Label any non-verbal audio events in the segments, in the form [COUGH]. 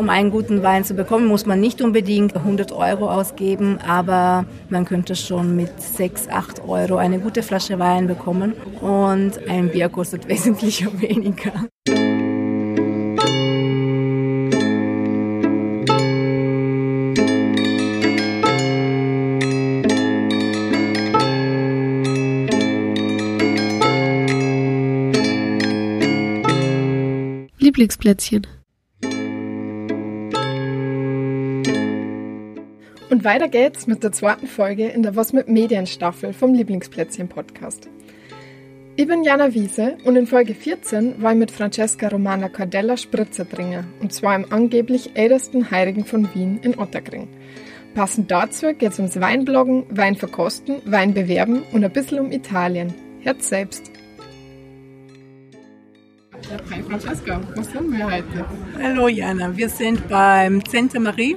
Um einen guten Wein zu bekommen, muss man nicht unbedingt 100 Euro ausgeben, aber man könnte schon mit 6, 8 Euro eine gute Flasche Wein bekommen und ein Bier kostet [LAUGHS] wesentlich weniger. Lieblingsplätzchen. Und weiter geht's mit der zweiten Folge in der Was mit Medien Staffel vom Lieblingsplätzchen Podcast. Ich bin Jana Wiese und in Folge 14 war ich mit Francesca Romana Cardella Spritzer trinken und zwar im angeblich ältesten Heiligen von Wien in Otterkring. Passend dazu geht's ums Weinbloggen, Weinverkosten, Weinbewerben und ein bisschen um Italien. Herz selbst. Hi Francesca, was haben wir heute? Hallo Jana, wir sind beim Santa Marie.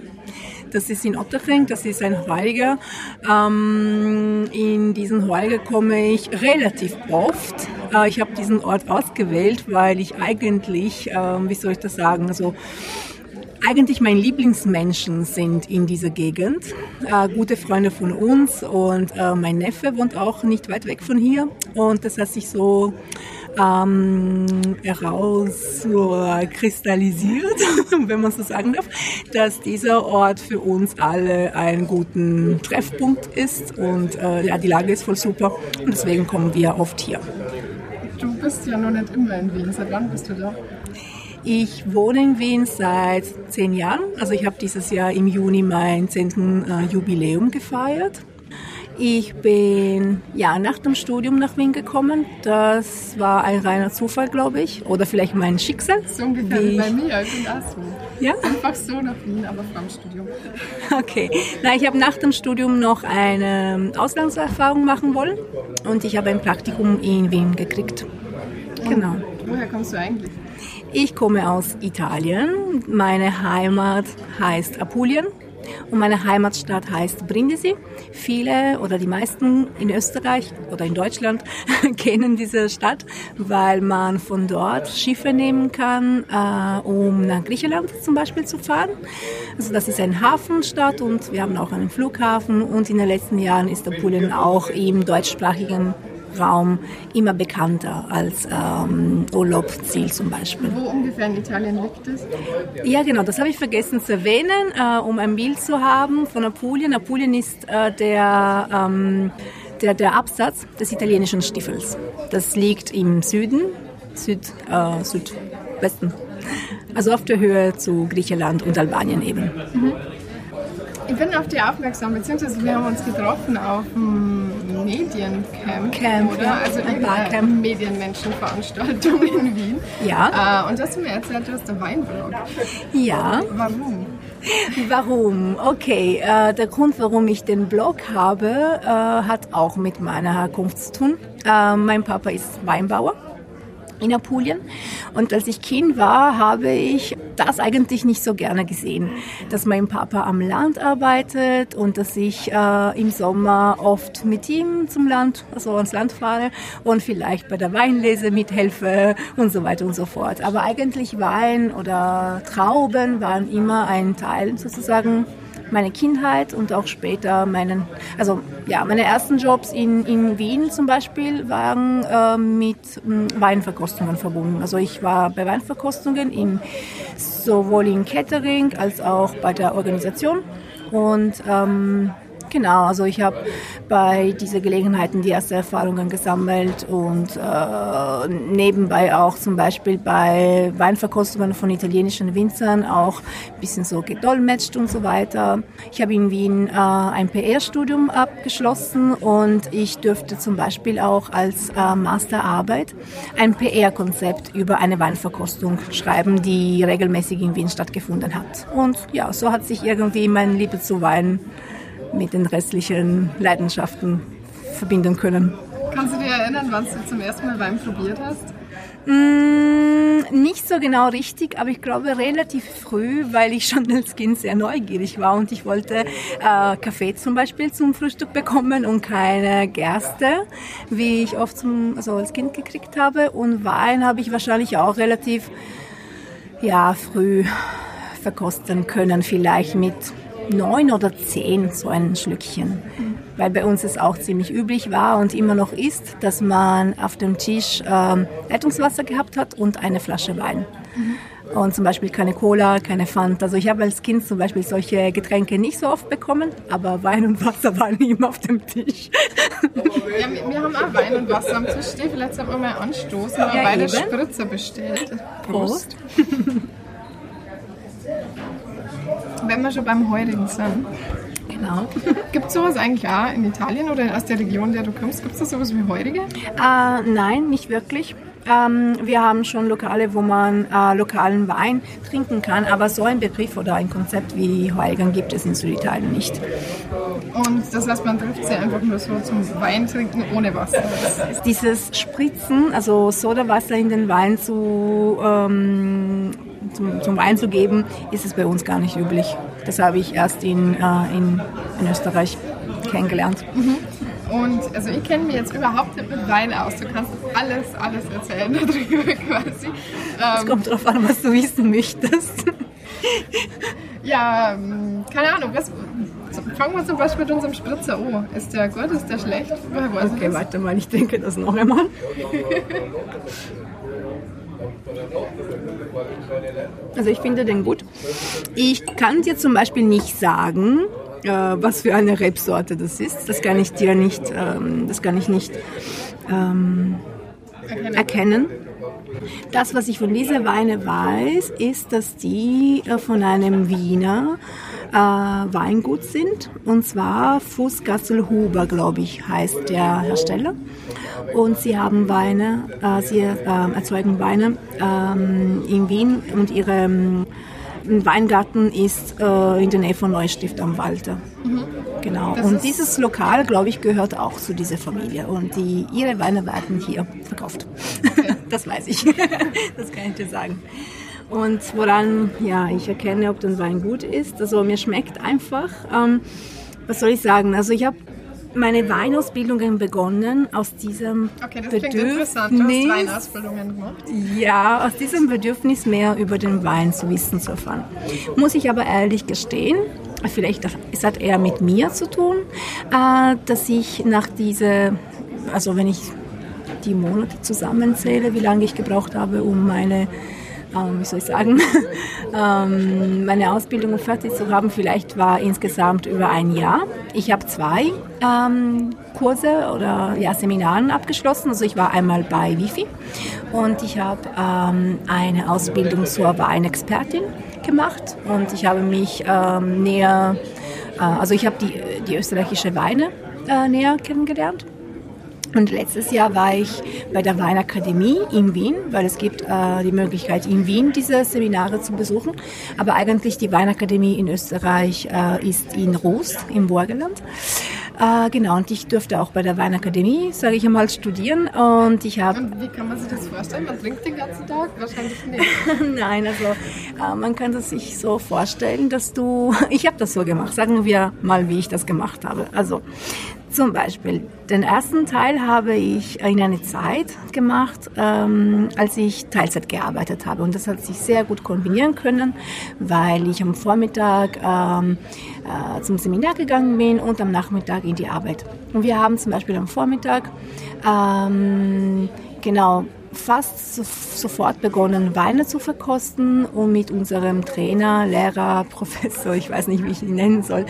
Das ist in Otterkring, das ist ein Heiliger. Ähm, in diesen Heiliger komme ich relativ oft. Äh, ich habe diesen Ort ausgewählt, weil ich eigentlich, äh, wie soll ich das sagen, also eigentlich meine Lieblingsmenschen sind in dieser Gegend. Äh, gute Freunde von uns und äh, mein Neffe wohnt auch nicht weit weg von hier. Und das hat sich so ähm, herauskristallisiert, [LAUGHS] wenn man so sagen darf, dass dieser Ort für uns alle einen guten Treffpunkt ist und äh, ja, die Lage ist voll super und deswegen kommen wir oft hier. Du bist ja noch nicht immer in Wien. Seit wann bist du da? Ich wohne in Wien seit zehn Jahren. Also ich habe dieses Jahr im Juni mein zehnten äh, Jubiläum gefeiert. Ich bin ja nach dem Studium nach Wien gekommen. Das war ein reiner Zufall, glaube ich, oder vielleicht mein Schicksal. So ungefähr wie bei mir. Ich bin auch so. Ja? Einfach so nach Wien, aber vor dem Studium. [LAUGHS] Okay. Na, ich habe nach dem Studium noch eine Auslandserfahrung machen wollen und ich habe ein Praktikum in Wien gekriegt. Genau. Woher kommst du eigentlich? Ich komme aus Italien. Meine Heimat heißt Apulien und meine Heimatstadt heißt Brindisi. Viele oder die meisten in Österreich oder in Deutschland [LAUGHS] kennen diese Stadt, weil man von dort Schiffe nehmen kann, äh, um nach Griechenland zum Beispiel zu fahren. Also das ist eine Hafenstadt und wir haben auch einen Flughafen und in den letzten Jahren ist Apulien auch im deutschsprachigen Raum immer bekannter als ähm, Urlaubsziel zum Beispiel. Wo ungefähr in Italien liegt es? Ja, genau, das habe ich vergessen zu erwähnen, äh, um ein Bild zu haben von Apulien. Apulien ist äh, der, ähm, der, der Absatz des italienischen Stiefels. Das liegt im Süden, Süd, äh, Südwesten, also auf der Höhe zu Griechenland und Albanien eben. Mhm. Ich bin auf die aufmerksam, beziehungsweise wir haben uns getroffen auf dem Mediencamp. Camp, oder? ja. Also Ein Barcamp. Medienmenschenveranstaltung in Wien. [LAUGHS] Ja. Äh, und hast du mir erzählt, du hast einen Weinblog. Ja. Warum? Warum? Okay, äh, der Grund, warum ich den Blog habe, äh, hat auch mit meiner Herkunft zu tun. Äh, mein Papa ist Weinbauer in Apulien und als ich Kind war, habe ich das eigentlich nicht so gerne gesehen, dass mein Papa am Land arbeitet und dass ich äh, im Sommer oft mit ihm zum Land, also ans Land fahre und vielleicht bei der Weinlese mithelfe und so weiter und so fort. Aber eigentlich Wein oder Trauben waren immer ein Teil sozusagen meine Kindheit und auch später meinen, also ja, meine ersten Jobs in, in Wien zum Beispiel waren äh, mit ähm, Weinverkostungen verbunden. Also ich war bei Weinverkostungen in, sowohl in Catering als auch bei der Organisation und ähm, Genau, also ich habe bei dieser Gelegenheiten die ersten Erfahrungen gesammelt und äh, nebenbei auch zum Beispiel bei Weinverkostungen von italienischen Winzern auch ein bisschen so gedolmetscht und so weiter. Ich habe in Wien äh, ein PR-Studium abgeschlossen und ich dürfte zum Beispiel auch als äh, Masterarbeit ein PR-Konzept über eine Weinverkostung schreiben, die regelmäßig in Wien stattgefunden hat. Und ja, so hat sich irgendwie meine Liebe zu Wein mit den restlichen Leidenschaften verbinden können. Kannst du dir erinnern, wann du zum ersten Mal Wein probiert hast? Mm, nicht so genau richtig, aber ich glaube relativ früh, weil ich schon als Kind sehr neugierig war und ich wollte äh, Kaffee zum Beispiel zum Frühstück bekommen und keine Gerste, wie ich oft zum, also als Kind gekriegt habe. Und Wein habe ich wahrscheinlich auch relativ ja, früh verkosten können, vielleicht mit neun oder zehn so ein Schlückchen. Weil bei uns es auch ziemlich üblich war und immer noch ist, dass man auf dem Tisch ähm, Leitungswasser gehabt hat und eine Flasche Wein. Und zum Beispiel keine Cola, keine Fanta. Also ich habe als Kind zum Beispiel solche Getränke nicht so oft bekommen, aber Wein und Wasser [LAUGHS] waren immer auf dem Tisch. Ja, wir, wir haben auch Wein und Wasser am Tisch stehen. Vielleicht sollten wir mal anstoßen. Haben Ja, beide eben. Spritzer bestellt. Prost. [LAUGHS] Wenn wir schon beim Heurigen sind. Genau. Gibt es sowas eigentlich auch in Italien oder aus der Region, der du kommst? Gibt es da sowas wie Heurige? Äh, nein, nicht wirklich. Ähm, wir haben schon Lokale, wo man äh, lokalen Wein trinken kann, aber so ein Begriff oder ein Konzept wie Heurigen gibt es in Süditalien nicht. Und das heißt, man trifft sie einfach nur so zum Wein trinken ohne Wasser. Dieses Spritzen, also Sodawasser in den Wein zu, ähm, zum, zum Wein zu geben, ist es bei uns gar nicht üblich. Das habe ich erst in, äh, in, in Österreich kennengelernt. Und also ich kenne mich jetzt überhaupt nicht mit Wein aus. Du kannst alles, alles erzählen [LAUGHS] darüber quasi. Es Ähm, kommt darauf an, was du wissen möchtest. ja, ähm, keine Ahnung. Was, fangen wir zum Beispiel mit unserem Spritzer an. Ist der gut, ist der schlecht? Okay, das? warte mal, ich denke das noch einmal. [LAUGHS] Also ich finde den gut. Ich kann dir zum Beispiel nicht sagen, äh, was für eine Rebsorte das ist. Das kann ich dir nicht, ähm, das kann ich nicht ähm, Erkennen. Das, was ich von dieser Weine weiß, ist, dass die äh, von einem Wiener äh, Weingut sind. Und zwar Fußgasselhuber, glaube ich, heißt der Hersteller. Und sie haben Weine, äh, sie äh, erzeugen Weine ähm, in Wien und ihre ähm, Weingarten ist äh, in der Nähe von Neustift am Walter. Genau. Das und dieses Lokal, glaube ich, gehört auch zu dieser Familie. Und die, ihre Weine werden hier verkauft. [LAUGHS] das weiß ich. [LAUGHS] das kann ich dir sagen. Und woran ja, ich erkenne, ob der Wein gut ist, also mir schmeckt einfach, ähm, was soll ich sagen, also ich habe meine Weinausbildungen begonnen aus diesem Okay, das interessant. Du hast Bedürfnis, Weinausbildungen gemacht. ja, aus diesem Bedürfnis mehr über den Wein zu wissen zu erfahren. Muss ich aber ehrlich gestehen, vielleicht es hat eher mit mir zu tun, äh, dass ich nach dieser, also wenn ich die Monate zusammenzähle, wie lange ich gebraucht habe, um meine ähm, wie soll ich sagen, [LAUGHS] ähm, meine Ausbildung fertig zu haben. Vielleicht war insgesamt über ein Jahr. Ich habe zwei ähm, Kurse oder ja, Seminaren abgeschlossen. Also ich war einmal bei Wifi und ich habe ähm, eine Ausbildung zur Weinexpertin gemacht und ich habe mich ähm, näher, äh, also ich habe die, die österreichische Weine äh, näher kennengelernt. Und letztes Jahr war ich bei der Weinakademie in Wien, weil es gibt äh, die Möglichkeit, in Wien diese Seminare zu besuchen. Aber eigentlich die Weinakademie in Österreich äh, ist in Rust, im Burgenland. Äh, genau, und ich durfte auch bei der Weinakademie, sage ich einmal, studieren. Und ich habe wie kann man sich das vorstellen? Man trinkt den ganzen Tag? Wahrscheinlich nicht. [LAUGHS] Nein, also äh, man kann das sich so vorstellen, dass du, [LAUGHS] ich habe das so gemacht, sagen wir mal, wie ich das gemacht habe. Also zum Beispiel, den ersten Teil habe ich in einer Zeit gemacht, ähm, als ich Teilzeit gearbeitet habe. Und das hat sich sehr gut kombinieren können, weil ich am Vormittag ähm, äh, zum Seminar gegangen bin und am Nachmittag in die Arbeit. Und wir haben zum Beispiel am Vormittag ähm, genau fast so, sofort begonnen, Weine zu verkosten und mit unserem Trainer, Lehrer, [LAUGHS] Professor, ich weiß nicht, wie ich ihn nennen soll,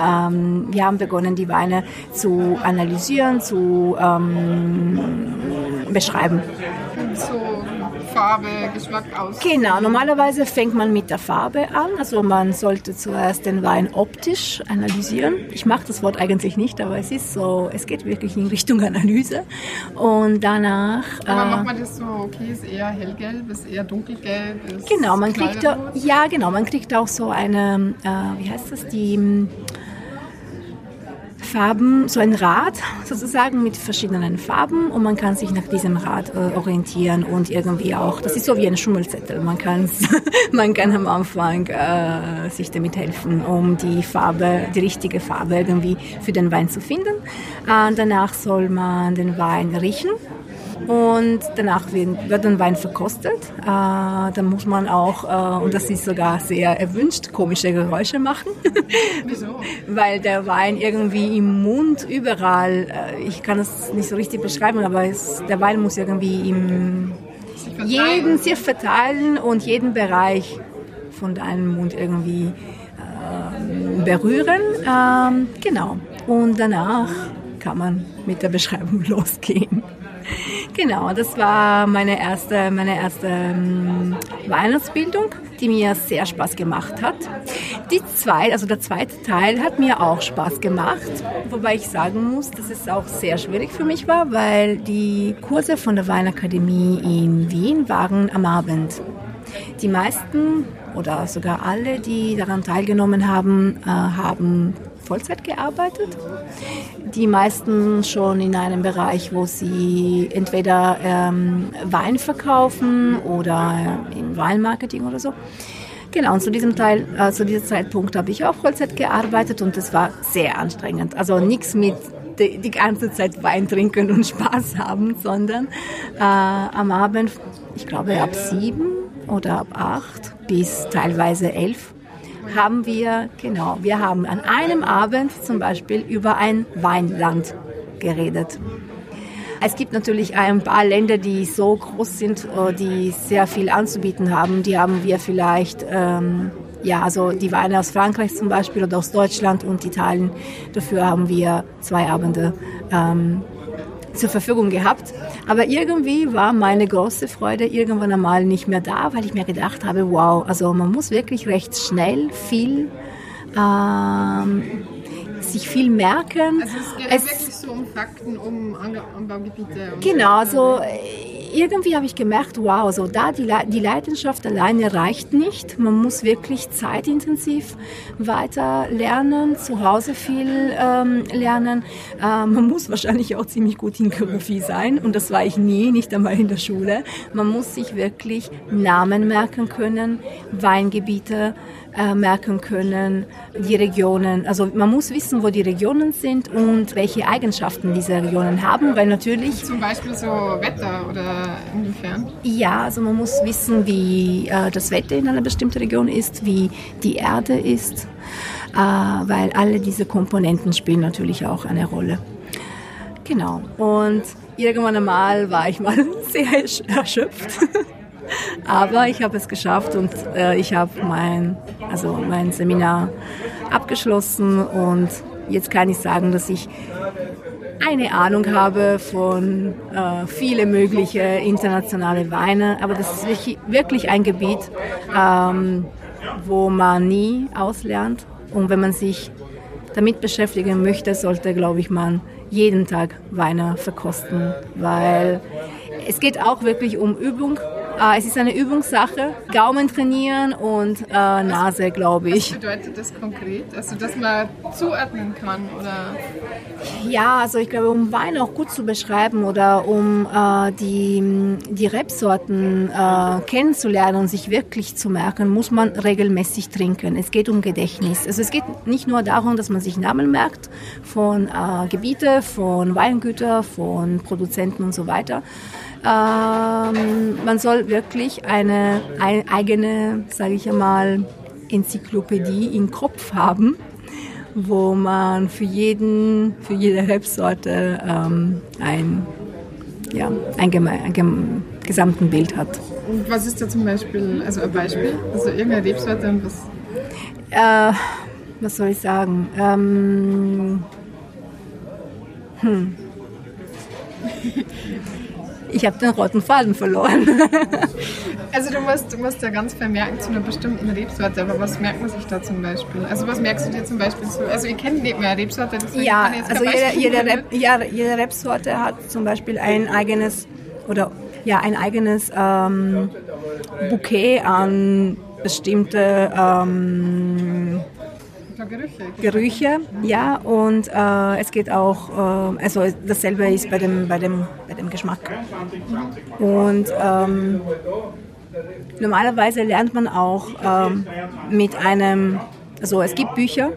ähm, wir haben begonnen, die Weine zu analysieren, zu ähm, beschreiben. So Farbe, Geschmack aus. Genau, normalerweise fängt man mit der Farbe an. Also man sollte zuerst den Wein optisch analysieren. Ich mache das Wort eigentlich nicht, aber es ist so, es geht wirklich in Richtung Analyse. Und danach... Aber äh, macht man das so, okay, ist eher hellgelb, ist eher dunkelgelb? Ist Genau, man kriegt ja genau, man kriegt auch so eine, äh, wie heißt das, die Farben, so ein Rad sozusagen mit verschiedenen Farben und man kann sich nach diesem Rad äh, orientieren und irgendwie auch, das ist so wie ein Schummelzettel, man, [LAUGHS] man kann am Anfang äh, sich damit helfen, um die Farbe, die richtige Farbe irgendwie für den Wein zu finden. Äh, danach soll man den Wein riechen Und danach wird, ein Wein verkostet. Äh, dann muss man auch, äh, und das ist sogar sehr erwünscht, komische Geräusche machen. [LAUGHS] Wieso? Weil der Wein irgendwie im Mund überall, äh, ich kann es nicht so richtig beschreiben, aber es, der Wein muss irgendwie im jeden sich verteilen und jeden Bereich von deinem Mund irgendwie äh, berühren. Ähm, genau. Und danach kann man mit der Beschreibung [LAUGHS] losgehen. Genau, das war meine erste, meine erste ähm, Weihnachtsbildung, die mir sehr Spaß gemacht hat. Die zweite, also der zweite Teil hat mir auch Spaß gemacht, wobei ich sagen muss, dass es auch sehr schwierig für mich war, weil die Kurse von der Weinakademie in Wien waren am Abend. Die meisten oder sogar alle, die daran teilgenommen haben, äh, haben Vollzeit gearbeitet. Die meisten schon in einem Bereich, wo sie entweder ähm, Wein verkaufen oder im Weinmarketing oder so. Genau, und zu diesem Teil, äh, zu diesem Zeitpunkt habe ich auch Vollzeit gearbeitet und es war sehr anstrengend. Also nichts mit die, die, ganze Zeit Wein trinken und [LAUGHS] Spaß haben, sondern äh, am Abend, ich glaube ab sieben oder ab acht bis teilweise elf haben wir, genau, wir haben an einem Abend zum Beispiel über ein Weinland geredet. Es gibt natürlich ein paar Länder, die so groß sind, äh, die sehr viel anzubieten haben. Die haben wir vielleicht, ähm, ja, also die Weine aus Frankreich zum Beispiel oder aus Deutschland und Italien. Dafür haben wir zwei Abende ähm, zur Verfügung gehabt. Aber irgendwie war meine große Freude irgendwann einmal nicht mehr da, weil ich mir gedacht habe, wow, also man muss wirklich recht schnell viel ähm, sich viel merken. Also es geht es, wirklich so um Fakten, um Anbaugebiete. Genau, also irgendwie habe ich gemerkt, wow, so da die, die Leidenschaft alleine reicht nicht. Man muss wirklich zeitintensiv weiter lernen, zu Hause viel ähm, lernen. Äh, man muss wahrscheinlich auch ziemlich gut in Geografie sein und das war ich nie, nicht einmal in der Schule. Man muss sich wirklich Namen merken können, Weingebiete äh, merken können, die Regionen. Also man muss wissen, wo die Regionen sind und welche Eigenschaften diese Regionen haben, weil natürlich... Zum Beispiel so Wetter oder inwiefern? Ja, also man muss wissen, wie äh, das Wetter in einer bestimmten Region ist, wie die Erde ist, äh, weil alle diese Komponenten spielen natürlich auch eine Rolle. Genau. Und irgendwann einmal war ich mal [LAUGHS] sehr erschöpft. Aber ich habe es geschafft und äh, ich habe mein, also mein Seminar abgeschlossen und jetzt kann ich sagen, dass ich eine Ahnung habe von äh, viele mögliche internationale Weine, aber das ist wirklich, ein Gebiet, ähm, wo man nie auslernt. Und wenn man sich damit beschäftigen möchte, sollte, glaube ich, man jeden Tag Weine verkosten, weil es geht auch wirklich um Übung äh, es ist eine Übungssache. Gaumen trainieren und äh, Nase, glaube ich. Was bedeutet das konkret? Also, dass man zuordnen kann, oder? Ja, also ich glaube, um Wein auch gut zu beschreiben oder um äh, die, die Rebsorten äh, kennenzulernen und sich wirklich zu merken, muss man regelmäßig trinken. Es geht um Gedächtnis. Also es geht nicht nur darum, dass man sich Namen merkt von äh, Gebiete, von Weingütern, von Produzenten und so weiter, ähm, man soll wirklich eine, eine eigene, sage ich einmal, Enzyklopädie im Kopf haben, wo man für jeden, für jede Rebsorte ähm, ein, ja, ein, ein, gesamten Bild hat. Und was ist da zum Beispiel, also ein Beispiel, also irgendeine Rebsorte und was? Äh, was soll ich sagen? Ähm, hm. [LAUGHS] Ich habe den roten Faden verloren. [LAUGHS] also du musst, du musst ja ganz vermerken zu einer bestimmten Rebsorte, aber was merkt man sich da zum Beispiel? Also was merkst du dir zum Beispiel so? Also ich kenne nicht mehr Rebsorte, deswegen ja, kann jetzt also jede, jede, Reb, ja, jede Rebsorte hat zum Beispiel ein eigenes oder ja ein eigenes ähm, Bouquet an bestimmte ähm, Gerüche. Gerüche, ja, und äh, es geht auch, äh, also dasselbe ist bei dem, bei dem, bei dem Geschmack. Und ähm, normalerweise lernt man auch ähm, mit einem Also es gibt Bücher,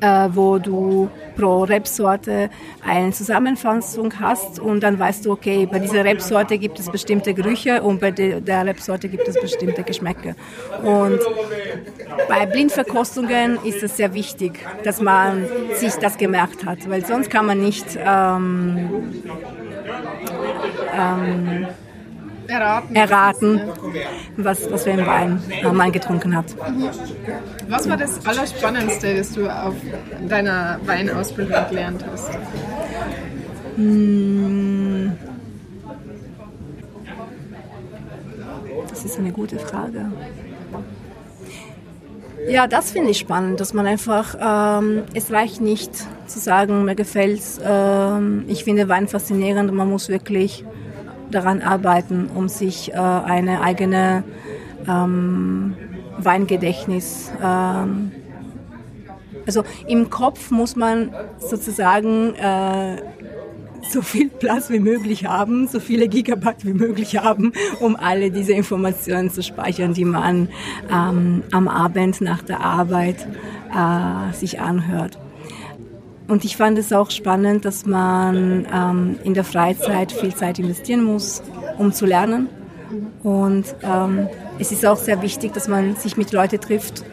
äh, wo du pro Rebsorte eine Zusammenfassung hast und dann weißt du, okay, bei dieser Rebsorte gibt es bestimmte Gerüche und bei de der Rebsorte gibt es bestimmte Geschmäcke. Und bei Blindverkostungen ist es sehr wichtig, dass man sich das gemerkt hat, weil sonst kann man nicht ähm, ähm, erraten, erraten was, was für ein Wein man getrunken hat. Was war das Allerspannendste, das du auf deiner Weinausbildung gelernt hast? Hm. Das ist eine gute Frage. Ja, das finde ich spannend, dass man einfach, ähm, es reicht nicht zu sagen, mir gefällt's, ähm, ich finde Wein faszinierend, man muss wirklich daran arbeiten, um sich äh, eine eigene ähm, Weingedächtnis ähm, also im Kopf muss man sozusagen äh, so viel Platz wie möglich haben, so viele Gigabyte wie möglich haben, um alle diese Informationen zu speichern, die man ähm, am Abend nach der Arbeit äh, sich anhört. Und ich fand es auch spannend, dass man ähm, in der Freizeit viel Zeit investieren muss, um zu lernen. Und ähm, es ist auch sehr wichtig, dass man sich mit Leuten trifft,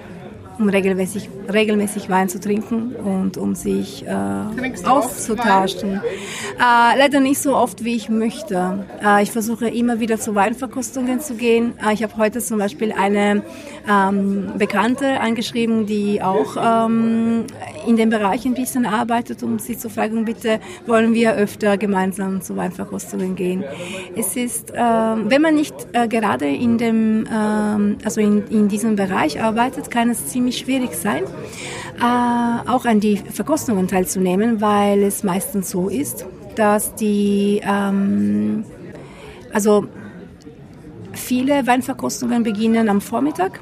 um regelmäßig, regelmäßig Wein zu trinken und um sich äh, auszutauschen. Äh, leider nicht so oft, wie ich möchte. Äh, ich versuche immer wieder zu Weinverkostungen zu gehen. Äh, ich habe heute zum Beispiel eine ähm, Bekannte angeschrieben, die auch ähm, in dem Bereich ein bisschen arbeitet, um sie zu fragen, bitte wollen wir öfter gemeinsam zu Weinverkostungen gehen. Es ist, äh, wenn man nicht äh, gerade in dem, äh, also in, in diesem Bereich arbeitet, kann es ziemlich schwierig sein, äh, auch an die Verkostungen teilzunehmen, weil es meistens so ist, dass die, ähm, also viele Weinverkostungen beginnen am Vormittag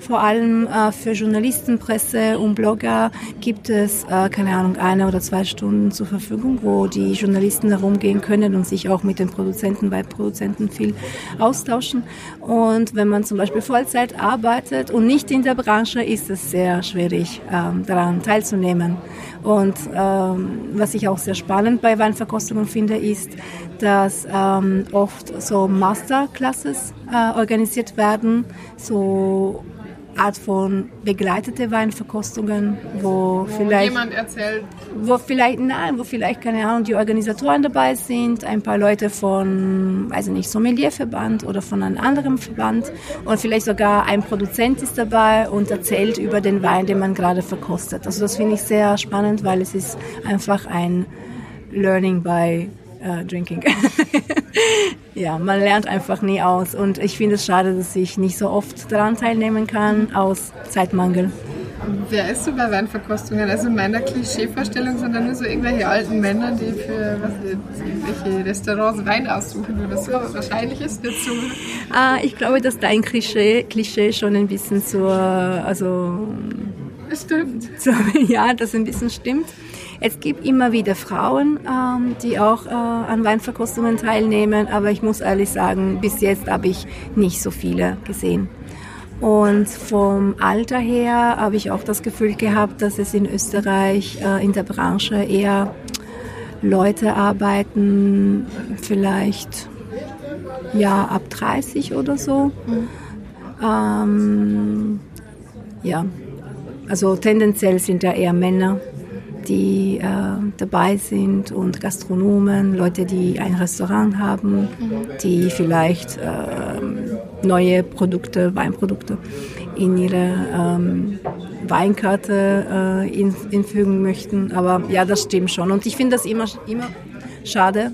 vor allem äh, für Journalisten, Presse und Blogger gibt es, äh, keine Ahnung, eine oder zwei Stunden zur Verfügung, wo die Journalisten herumgehen können und sich auch mit den Produzenten, bei Produzenten viel austauschen. Und wenn man zum Beispiel Vollzeit arbeitet und nicht in der Branche, ist es sehr schwierig, ähm, daran teilzunehmen. Und ähm, was ich auch sehr spannend bei Weinverkostungen finde, ist, dass ähm, oft so Masterclasses äh, organisiert werden, so Art von begleitete Weinverkostungen, wo, wo vielleicht jemand erzählt, wo vielleicht nein, wo vielleicht keine Ahnung die Organisatoren dabei sind, ein paar Leute von, weiß ich nicht, Sommelierverband oder von einem anderen Verband und vielleicht sogar ein Produzent ist dabei und erzählt über den Wein, den man gerade verkostet. Also das finde ich sehr spannend, weil es ist einfach ein Learning by uh, Drinking. [LAUGHS] ja, man lernt einfach nie aus. Und ich finde es schade, dass ich nicht so oft daran teilnehmen kann, aus Zeitmangel. Wer ist so bei Weinverkostungen? Also in meiner Klischeevorstellung sind da nur so irgendwelche alten Männer, die für was irgendwelche Restaurants Wein aussuchen oder so. Aber wahrscheinlich ist das so. Ah, ich glaube, dass dein Klischee, Klischee schon ein bisschen zur, also Stimmt. [LAUGHS] So, ja, das ein bisschen stimmt. Es gibt immer wieder Frauen, ähm, die auch äh, an Weinverkostungen teilnehmen, aber ich muss ehrlich sagen, bis jetzt habe ich nicht so viele gesehen. Und vom Alter her habe ich auch das Gefühl gehabt, dass es in Österreich äh, in der Branche eher Leute arbeiten, vielleicht ja ab 30 oder so. Mhm. Ähm, ja, also tendenziell sind ja eher Männer die äh, dabei sind und Gastronomen, Leute, die ein Restaurant haben, die vielleicht äh, neue Produkte, Weinprodukte in ihre ähm, Weinkarte äh, in, infügen möchten. Aber ja, das stimmt schon. Und ich finde das immer, immer schade,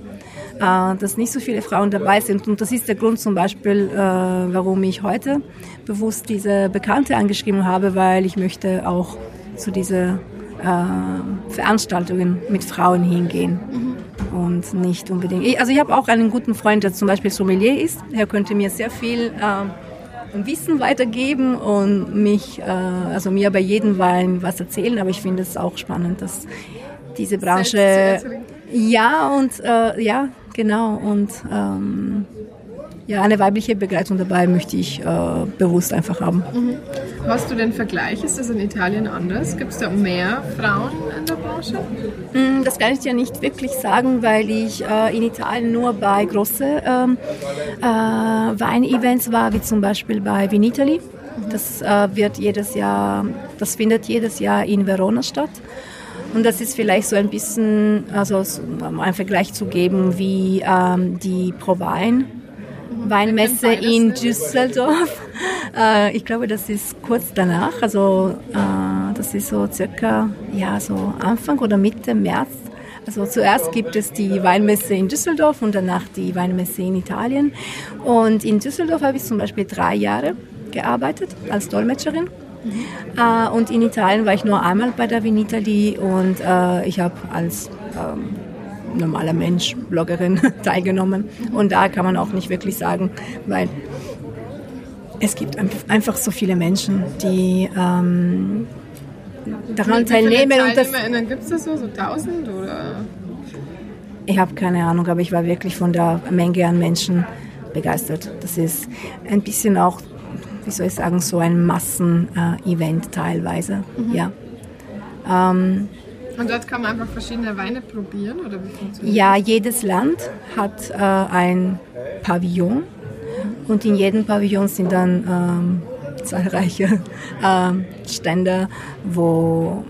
dass nicht so viele Frauen dabei sind. Und das ist der Grund zum Beispiel, äh, warum ich heute bewusst diese Bekannte angeschrieben habe, weil ich möchte auch zu dieser äh, Veranstaltungen mit Frauen hingehen. Mhm. Und nicht unbedingt. Also ich habe auch einen guten Freund, der zum Beispiel Sommelier ist. Er könnte mir sehr viel äh, Wissen weitergeben und mich, äh, also mir bei jedem Wein was erzählen. Aber ich finde es auch spannend, dass diese Branche, ja und äh, ja genau und ähm, ja, eine weibliche Begleitung dabei möchte ich äh, bewusst einfach haben. Mhm. Hast du den Vergleich? Ist das in Italien anders? Gibt es da mehr Frauen in der Branche? Mm, das kann ich dir nicht wirklich sagen, weil ich äh, in Italien nur bei großen ähm, äh, Weinevents war, wie zum Beispiel bei Vinitali. Das äh, wird jedes Jahr, das findet jedes Jahr in Verona statt. Und das ist vielleicht so ein bisschen, also um einen Vergleich zu geben, wie ähm, die Provine Weinmesse in Düsseldorf. [LAUGHS] Äh, ich glaube, das ist kurz danach, also äh, das ist so circa ja so Anfang oder Mitte März. Also zuerst gibt es die Weinmesse in Düsseldorf und danach die Weinmesse in Italien. Und in Düsseldorf habe ich zum Beispiel drei Jahre gearbeitet als Dolmetscherin. Äh, und in Italien war ich nur einmal bei der Vinitali und äh, ich habe als ähm, normaler Mensch, Bloggerin [LAUGHS] teilgenommen. Und da kann man auch nicht wirklich sagen, weil es gibt einfach so viele Menschen, die ähm, daran teilnehmen. Und das gibt es das so, so 1000 oder? Ich habe keine Ahnung, aber ich war wirklich von der Menge an Menschen begeistert. Das ist ein bisschen auch, wie soll ich sagen, so ein Massen-Event äh, teilweise. Mhm. Ja. Ähm, und dort kann man einfach verschiedene Weine probieren oder wie funktioniert Ja, jedes Land hat äh, ein Pavillon und in jedem Pavillon sind dann ähm, [LAUGHS] zahlreiche ähm, Stände, wo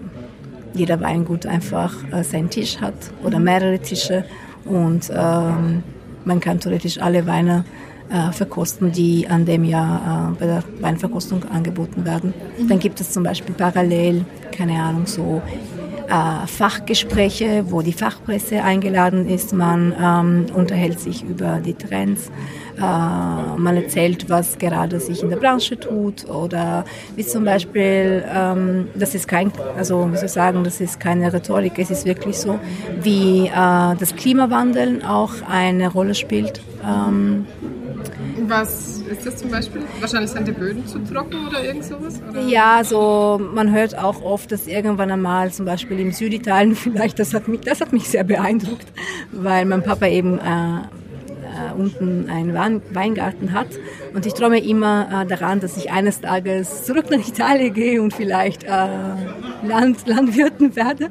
jeder Weingut einfach äh, seinen Tisch hat oder mhm. mehrere Tische und ähm, man kann theoretisch alle Weine äh, verkosten, die an dem Jahr äh, bei der Weinverkostung angeboten werden. Mhm. Dann gibt es zum Beispiel parallel, keine Ahnung, so äh, Fachgespräche, wo die Fachpresse eingeladen ist. Man ähm, unterhält sich über die Trends. Äh, man erzählt, was gerade sich in der Branche tut oder wie zum Beispiel, ähm, das ist kein, also wie soll ich sagen, das ist keine Rhetorik, es ist wirklich so, wie äh, das Klimawandel auch eine Rolle spielt. Ähm, was ist das zum Beispiel? Wahrscheinlich sind die Böden zu trocken oder irgend sowas? Oder? Ja, so man hört auch oft, dass irgendwann einmal zum Beispiel im Süditalien [LAUGHS] vielleicht, das hat mich, das hat mich sehr beeindruckt, weil mein Papa eben äh, äh, unten einen Weingarten hat. Und ich träume immer äh, daran, dass ich eines Tages zurück nach Italien gehe und vielleicht äh, Land, Landwirtin werde,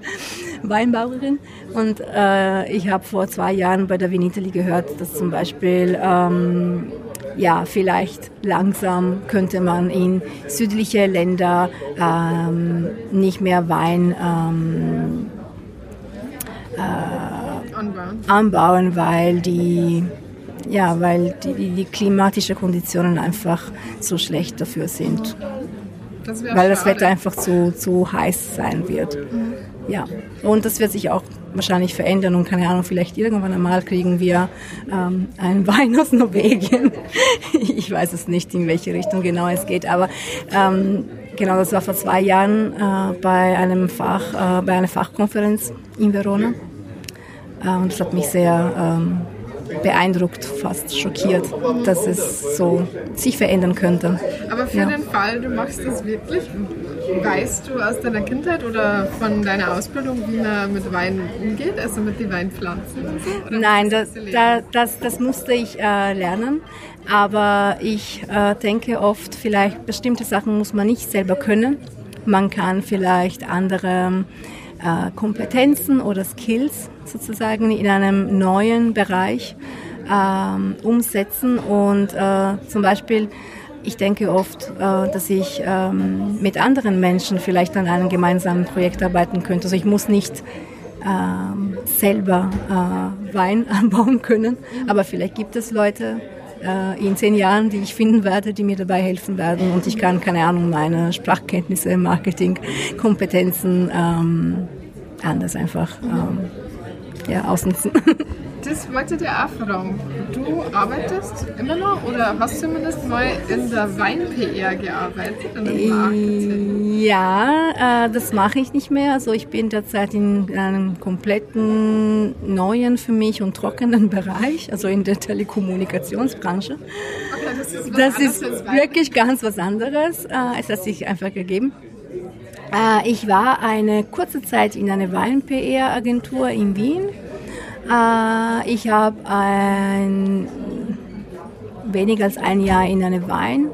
Weinbauerin. Und äh, ich habe vor zwei Jahren bei der Vinitali gehört, dass zum Beispiel ähm, ja, vielleicht langsam könnte man in südliche Länder ähm, nicht mehr Wein ähm, äh, anbauen. weil die ja, weil die, die klimatischen Konditionen einfach so schlecht dafür sind. Das weil das Wetter einfach zu, zu heiß sein wird. Mhm. Ja, und das wird sich auch wahrscheinlich verändern und keine Ahnung, vielleicht irgendwann einmal kriegen wir ähm, einen [LAUGHS] Wein aus Norwegen. [LAUGHS] ich weiß es nicht, in welche Richtung genau es geht, aber ähm, genau, das war vor zwei Jahren äh, bei einem Fach, äh, bei einer Fachkonferenz in Verona. Äh, und das hat mich sehr ähm, beeindruckt, fast schockiert, dass es so sich verändern könnte. Aber für ja. den Fall, du machst das wirklich, weißt du aus deiner Kindheit oder von deiner Ausbildung, wie man mit Wein umgeht, also mit den Weinpflanzen? So? Nein, das, das, das, das, musste ich äh, lernen. Aber ich äh, denke oft, vielleicht bestimmte Sachen muss man nicht selber können. Man kann vielleicht andere äh, Kompetenzen oder Skills sozusagen in einem neuen Bereich ähm, umsetzen. Und äh, zum Beispiel, ich denke oft, äh, dass ich ähm, mit anderen Menschen vielleicht an einem gemeinsamen Projekt arbeiten könnte. Also ich muss nicht ähm, selber äh, Wein [LAUGHS] anbauen können, aber vielleicht gibt es Leute, äh, in zehn Jahren, die ich finden werde, die mir dabei helfen werden. Und ich kann, keine Ahnung, meine Sprachkenntnisse, Marketing, Kompetenzen ähm, anders einfach ähm, ja, ausnutzen. [LAUGHS] Das wollte dir auch fragen. Du arbeitest immer noch oder hast du zumindest mal in der Wein-PR gearbeitet? Ja, äh, das mache ich nicht mehr. Also ich bin derzeit in einem kompletten neuen für mich und trockenen Bereich, also in der Telekommunikationsbranche. Okay, das ist, das ist wirklich ganz was anderes. Äh, es hat sich einfach gegeben. Äh, ich war eine kurze Zeit in einer Wein-PR-Agentur in Wien. Äh, ich habe ein weniger als ein Jahr in einer Wein,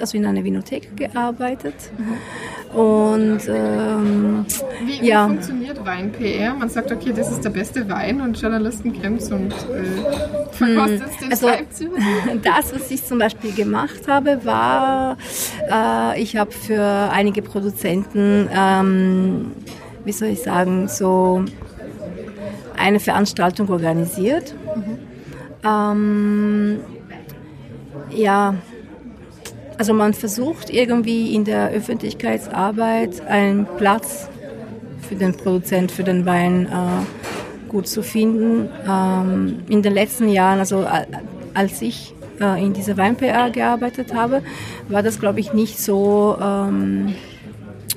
also in einer Vinothek gearbeitet. Und ähm, wie, ja. wie funktioniert Wein-PR? Man sagt, okay, das ist der beste Wein und Journalisten kommen und äh, verkostet den Also [LAUGHS] das, was ich zum Beispiel gemacht habe, war, äh, ich habe für einige Produzenten, ähm, wie soll ich sagen, so eine Veranstaltung organisiert. Ähm, ja, also man versucht irgendwie in der Öffentlichkeitsarbeit einen Platz für den Produzent, für den Wein äh, gut zu finden. Ähm, in den letzten Jahren, also a- als ich äh, in dieser Wein-PR gearbeitet habe, war das, glaube ich, nicht so, ähm,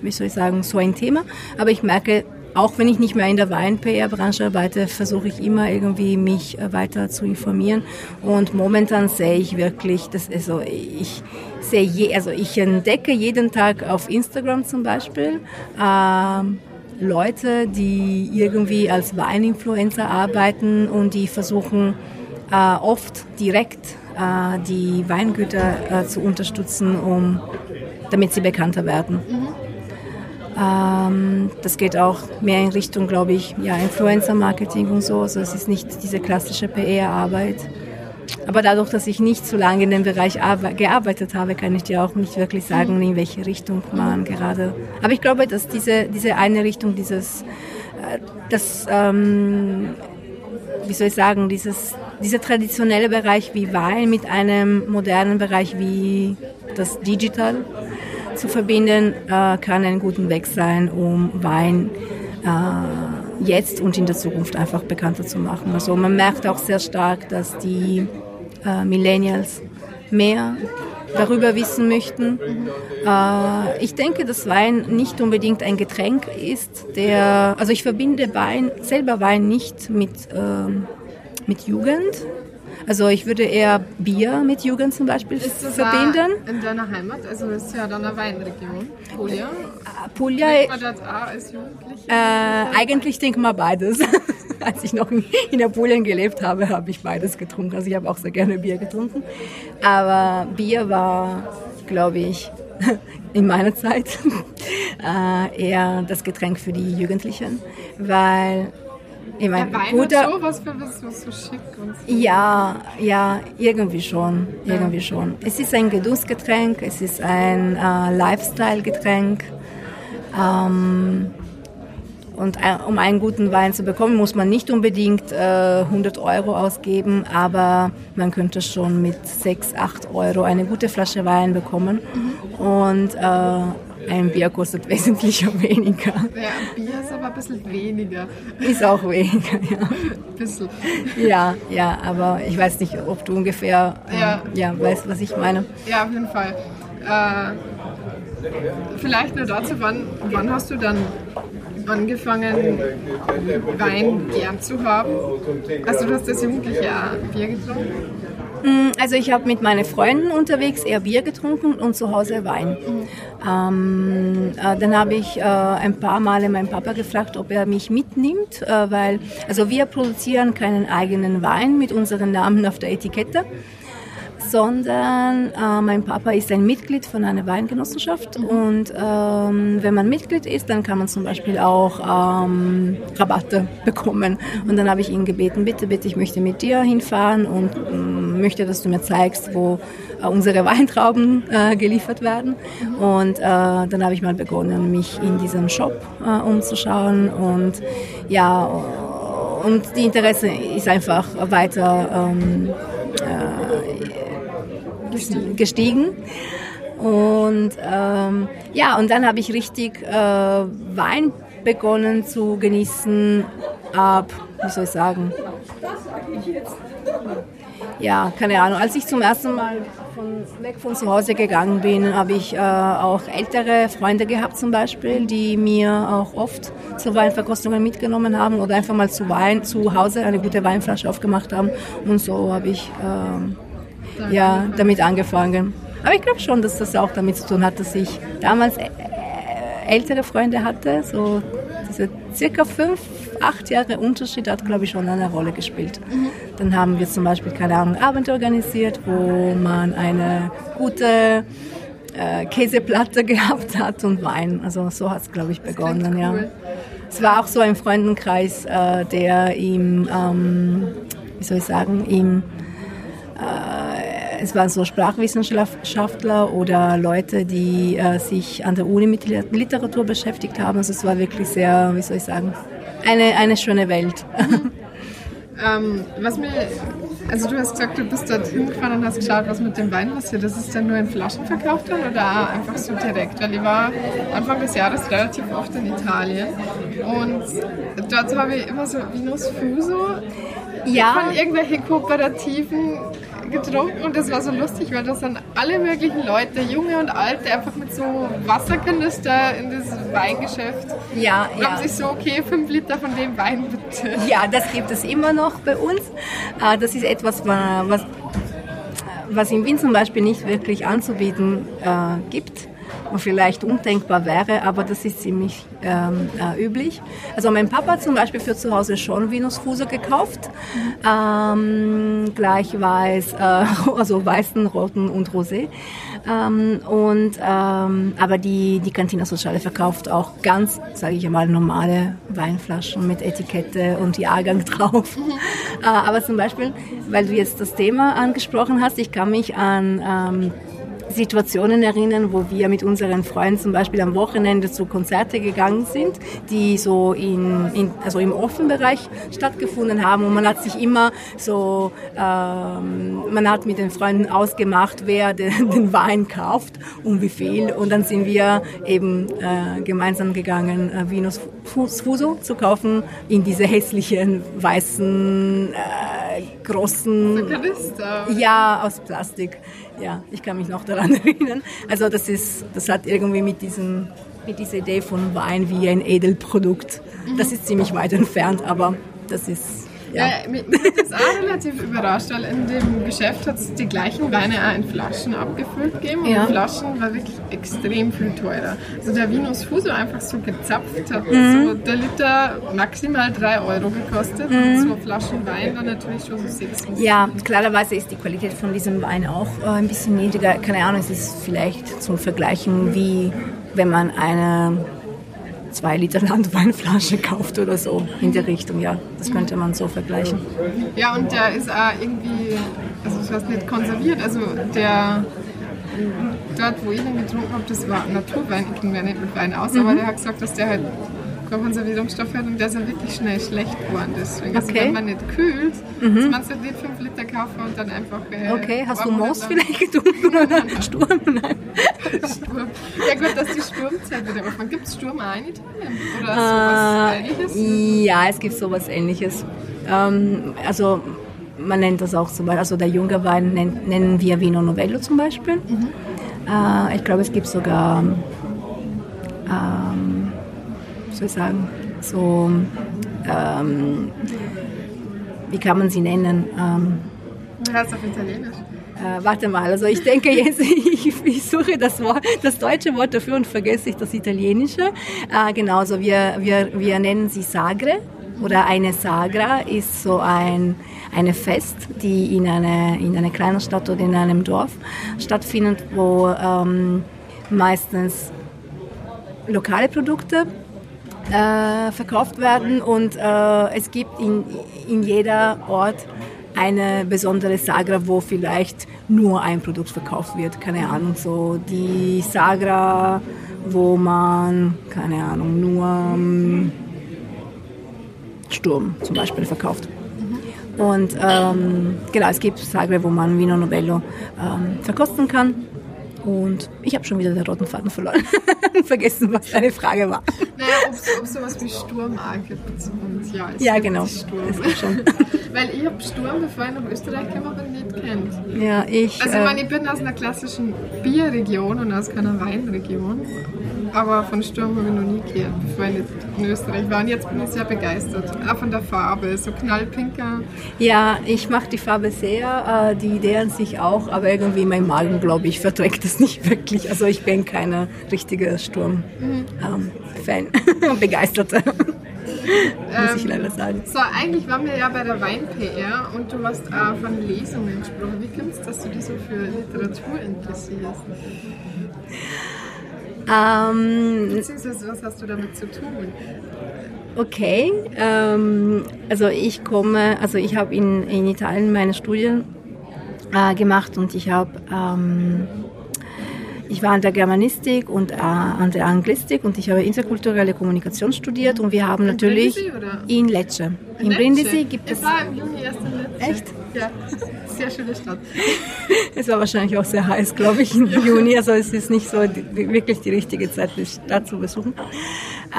wie soll ich sagen, so ein Thema. Aber ich merke, auch wenn ich nicht mehr in der Wein-PR-Branche arbeite, versuche ich immer irgendwie mich äh, weiter zu informieren. Und momentan sehe ich wirklich, dass also ich sehe je, also ich entdecke jeden Tag auf Instagram zum Beispiel ähm, Leute, die irgendwie als Weininfluencer arbeiten und die versuchen äh, oft direkt äh, die Weingüter äh, zu unterstützen, um damit sie bekannter werden. Ähm, das geht auch mehr in Richtung, glaube ich, ja, Influencer-Marketing und so. Also es ist nicht diese klassische PR-Arbeit. Aber dadurch, dass ich nicht so lange in dem Bereich arbe- gearbeitet habe, kann ich dir auch nicht wirklich sagen, in welche Richtung man gerade. Aber ich glaube, dass diese, diese eine Richtung, dieses, äh, das, ähm, wie soll ich sagen, dieses, dieser traditionelle Bereich wie Wein mit einem modernen Bereich wie das Digital zu verbinden, äh, kann ein guter Weg sein, um Wein äh, jetzt und in der Zukunft einfach bekannter zu machen. Also man merkt auch sehr stark, dass die äh, Millennials mehr darüber wissen möchten. Äh, ich denke, dass Wein nicht unbedingt ein Getränk ist, der, also ich verbinde Wein, selber Wein nicht mit, ähm, mit Jugend. Also ich würde eher Bier mit Jugend zum Beispiel Ist das verbinden. in deiner Heimat? Also das ist ja dann eine Weinregion. Puglia. Puglia, Trinkt man das auch als Jugendliche? Äh, eigentlich denke mal beides. [LAUGHS] Als ich noch in, in Apulien gelebt habe, habe ich beides getrunken. Also ich habe auch sehr gerne Bier getrunken. Aber Bier war, glaube ich, [LAUGHS] in meiner Zeit [LAUGHS] äh, eher das Getränk für die Jugendlichen, weil ich hat guter, schon was für was, was so schick und so. ja, ja, irgendwie schon, irgendwie schon. Es ist ein Genussgetränk, es ist ein äh, Lifestyle-Getränk. Ähm, und ein, um einen guten Wein zu bekommen, muss man nicht unbedingt äh, 100 Euro ausgeben, aber man könnte schon mit 6, 8 Euro eine gute Flasche Wein bekommen. Und äh, ein Bier kostet wesentlich [LAUGHS] weniger. Ja, Bier ist aber ein bisschen weniger. Ist auch weniger, ja. Ein bisschen. Ja, ja, aber ich weiß nicht, ob du ungefähr äh, Ja. ja. weißt, was ich meine. Ja, auf jeden Fall. Äh, vielleicht nur dazu, wann, wann hast du dann angefangen, Wein gern zu haben? Also du hast als Jugendliche Bier getrunken? Mm, Also ich habe mit meinen Freunden unterwegs eher Bier getrunken und zu Hause Wein. Ähm, äh, dann habe ich äh, ein paar Male meinen Papa gefragt, ob er mich mitnimmt, äh, weil also wir produzieren keinen eigenen Wein mit unseren Namen auf der Etikette, sondern äh, mein Papa ist ein Mitglied von einer Weingenossenschaft und ähm, wenn man Mitglied ist, dann kann man zum Beispiel auch ähm, Rabatte [LAUGHS] bekommen. Und dann habe ich ihn gebeten, bitte, bitte, ich möchte mit dir hinfahren und ähm, möchte, dass du mir zeigst, wo äh, unsere [LAUGHS] Weintrauben äh, geliefert werden. Und äh, dann habe ich mal begonnen, mich in diesem Shop äh, umzuschauen und ja, und die Interesse ist einfach weiter ähm, gestiegen. Und ähm, ja, und dann habe ich richtig äh, Wein begonnen zu genießen ab, wie soll ich sagen, ja, keine Ahnung. Als ich zum ersten Mal von, weg von zu Hause gegangen bin, habe ich äh, auch ältere Freunde gehabt zum Beispiel, die mir auch oft zu Weinverkostungen mitgenommen haben oder einfach mal zu Wein zu Hause eine gute Weinflasche aufgemacht haben. Und so habe ich ja, damit angefangen. Aber ich glaube schon, dass das auch damit zu tun hat, dass ich damals ältere Freunde hatte, so diese circa fünf acht Jahre Unterschied hat, glaube ich, schon eine Rolle gespielt. Dann haben wir zum Beispiel, keine Ahnung, Abend organisiert, wo man eine gute äh, Käseplatte [LAUGHS] gehabt hat und Wein. Also so hat es, glaube ich, begonnen, ja. Es war auch so ein Freundenkreis, äh, der ihm, ähm, wie soll ich sagen, ihm äh, es waren so Sprachwissenschaftler oder Leute, die äh, sich an der Uni mit Literatur beschäftigt haben. Also es war wirklich sehr, wie soll ich sagen, eine, eine schöne Welt. [LAUGHS] ähm, was mir, also du hast gesagt, du bist dort hingefahren und hast geschaut, was mit dem Wein passiert. Das ist dann nur in Flaschen verkauft dann oder einfach so direkt? Weil ich war Anfang des Jahres relativ oft in Italien und dort habe ich immer so Vinus Fuso ja. von irgendwelchen Kooperativen getrunken und das war so lustig, weil das dann alle möglichen Leute, junge und alte, einfach mit so Wasserkanister in das Weingeschäft. Ja, ja. Haben sich so, okay, fünf Liter von dem Wein bitte. Ja, das gibt es immer noch bei uns. Äh, das ist etwas, was, was in Wien zum Beispiel nicht wirklich anzubieten äh, gibt vielleicht undenkbar wäre, aber das ist ziemlich ähm, äh, üblich. Also mein Papa hat zum Beispiel für zu Hause schon Venus Fuso gekauft, ähm, gleich weiß, äh, [LAUGHS] also weißen, roten und rosé. Ähm, und, ähm, aber die, die Cantina Sociale verkauft auch ganz, sage ich einmal, normale Weinflaschen mit Etikette und Jahrgang [LAUGHS] drauf. äh, aber zum Beispiel, weil du jetzt das Thema angesprochen hast, ich kann mich an ähm, Situationen erinnern, wo wir mit unseren Freunden zum Beispiel am Wochenende zu Konzerte gegangen sind, die so in, in also im Offenbereich stattgefunden haben. Und man hat sich immer so, ähm, man hat mit den Freunden ausgemacht, wer [LAUGHS] den, den Wein kauft und wie viel. Und dann sind wir eben äh, gemeinsam gegangen, äh, Vinus Fuso zu kaufen in diese hässlichen weißen äh, großen ja aus Plastik. Ja, ich kann mich noch daran [LAUGHS] erinnern. Also das ist, das hat irgendwie mit diesem, mit dieser Idee von Wein wie ein Edelprodukt, das ist ziemlich weit entfernt, aber das ist ja. ja mich das auch relativ überrascht, weil in dem Geschäft hat es die gleichen Weine auch in Flaschen abgefüllt gegeben und ja. Flaschen war wirklich extrem viel teurer. Also der Vinus Fuso einfach so gezapft hat mhm. so der Liter maximal 3 Euro gekostet mhm. und so Flaschen Wein dann natürlich schon so 6 Ja, klarerweise ist die Qualität von diesem Wein auch äh, ein bisschen niedriger. Keine Ahnung, es ist vielleicht zum Vergleichen wie wenn man eine zwei Liter [LAUGHS] Landweinflasche kauft oder so in der Richtung, ja. Das könnte man so vergleichen. Ja, und der ist auch irgendwie, also das heißt nicht konserviert, also der dort, wo ich ihn getrunken habe, das war Naturwein, ich kenne mir nicht mit Wein aus, mhm. aber der hat gesagt, dass der halt Konservierungsstoff hat und der ist ja wirklich schnell schlecht geworden. Deswegen, also wenn man nicht kühlt, mhm. dass man nicht 5 Liter kaufen und dann einfach. Äh, okay, hast du Moos vielleicht getrunken [LAUGHS] oder Sturm? Nein. Sturm. Ja gut, dass die Sturmzeit wieder aufmacht. Gibt es Sturm auch in Italien? Oder sowas äh, ähnliches? Ja, es gibt sowas ähnliches. Ähm, also man nennt das auch zum Beispiel, also der junge Wein nennt, nennen wir Vino Novello zum Beispiel. Mhm. Äh, ich glaube, es gibt sogar ähm, soll ich sagen, so, ähm, wie kann man sie nennen? Ähm, heißt auf Italienisch? Äh, warte mal, also ich denke jetzt, [LAUGHS] ich, ich, suche das, Wort, das deutsche Wort dafür und vergesse ich das italienische. Äh, genauso, wir, wir, wir nennen sie Sagre oder eine Sagra ist so ein eine Fest, die in einer in eine kleinen Stadt oder in einem Dorf stattfindet, wo ähm, meistens lokale Produkte äh, verkauft werden und äh, es gibt in, in jeder Ort eine besondere Sagra, wo vielleicht nur ein Produkt verkauft wird. Keine Ahnung, so die Sagra, wo man, keine Ahnung, nur um, Sturm zum Beispiel verkauft. Und ähm, genau, es gibt Sagra, wo man Vino Novello ähm, verkosten kann. Und ich habe schon wieder den roten Faden verloren. [LAUGHS] Vergessen, was deine Frage war. Naja, ob es sowas wie Sturm gibt. Und ja, es ja genau. Sturm. Es. [LAUGHS] Weil ich habe Sturm, bevor ich nach Österreich kam, aber nicht kennt. Ja, ich. Also, ich, meine, ich bin aus einer klassischen Bierregion und aus keiner Weinregion. Aber von Sturm habe ich noch nie gehört, bevor ich nicht in Österreich war. Und jetzt bin ich sehr begeistert. Auch von der Farbe, so knallpinker. Ja, ich mag die Farbe sehr, äh, die Idee an sich auch, aber irgendwie mein Magen, glaube ich, verträgt nicht wirklich. Also ich bin keine richtige Sturm-Fan, mhm. ähm, [LAUGHS] Begeisterte. [LAUGHS] muss ich leider sagen. So, eigentlich waren wir ja bei der Wein-PR und du hast auch von Lesungen gesprochen. Wie kommt es, dass du dich so für Literatur interessierst? Ähm, Beziehungsweise, was hast du damit zu tun? Okay, ähm, also ich komme, also ich habe in, in Italien meine Studien äh, gemacht und ich habe, ähm, ich war an der Germanistik und äh, an der Anglistik und ich habe interkulturelle Kommunikation studiert und wir haben In natürlich Brindisi, in Lecce. In Lecce? Brindisi gibt es, Ich war im Juni erst in Lecce. Echt? Ja, [LAUGHS] sehr schöne Stadt. [LAUGHS] es war wahrscheinlich auch sehr heiß, glaube ich, im Juni, also es ist nicht so die, wirklich die richtige Zeit, die Stadt zu besuchen.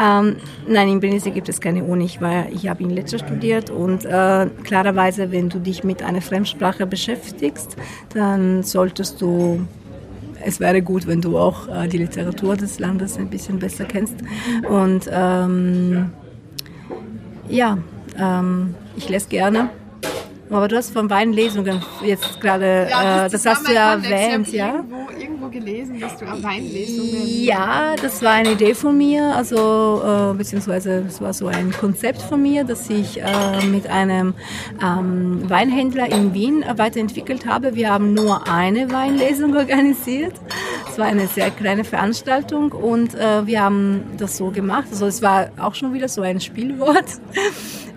Ähm, nein, in Brindisi gibt es keine Uni, ich, war, ich habe in Lecce studiert und äh, klarerweise, wenn du dich mit einer Fremdsprache beschäftigst, dann solltest du es wäre gut, wenn du auch äh, die Literatur des Landes ein bisschen besser kennst. Und ähm, ja, ähm, ich lese gerne. Aber du hast von Weinlesungen jetzt gerade, äh, das, war hast du ja Kontext. erwähnt, ich ja? irgendwo, irgendwo gelesen, dass du auch Weinlesungen... Ja, das war eine Idee von mir, also äh, beziehungsweise es war so ein Konzept von mir, das ich äh, mit einem ähm, Weinhändler in Wien äh, weiterentwickelt habe. Wir haben nur eine Weinlesung [LAUGHS] organisiert. Es war eine sehr kleine Veranstaltung und äh, wir haben das so gemacht. Also es war auch schon wieder so ein Spielwort,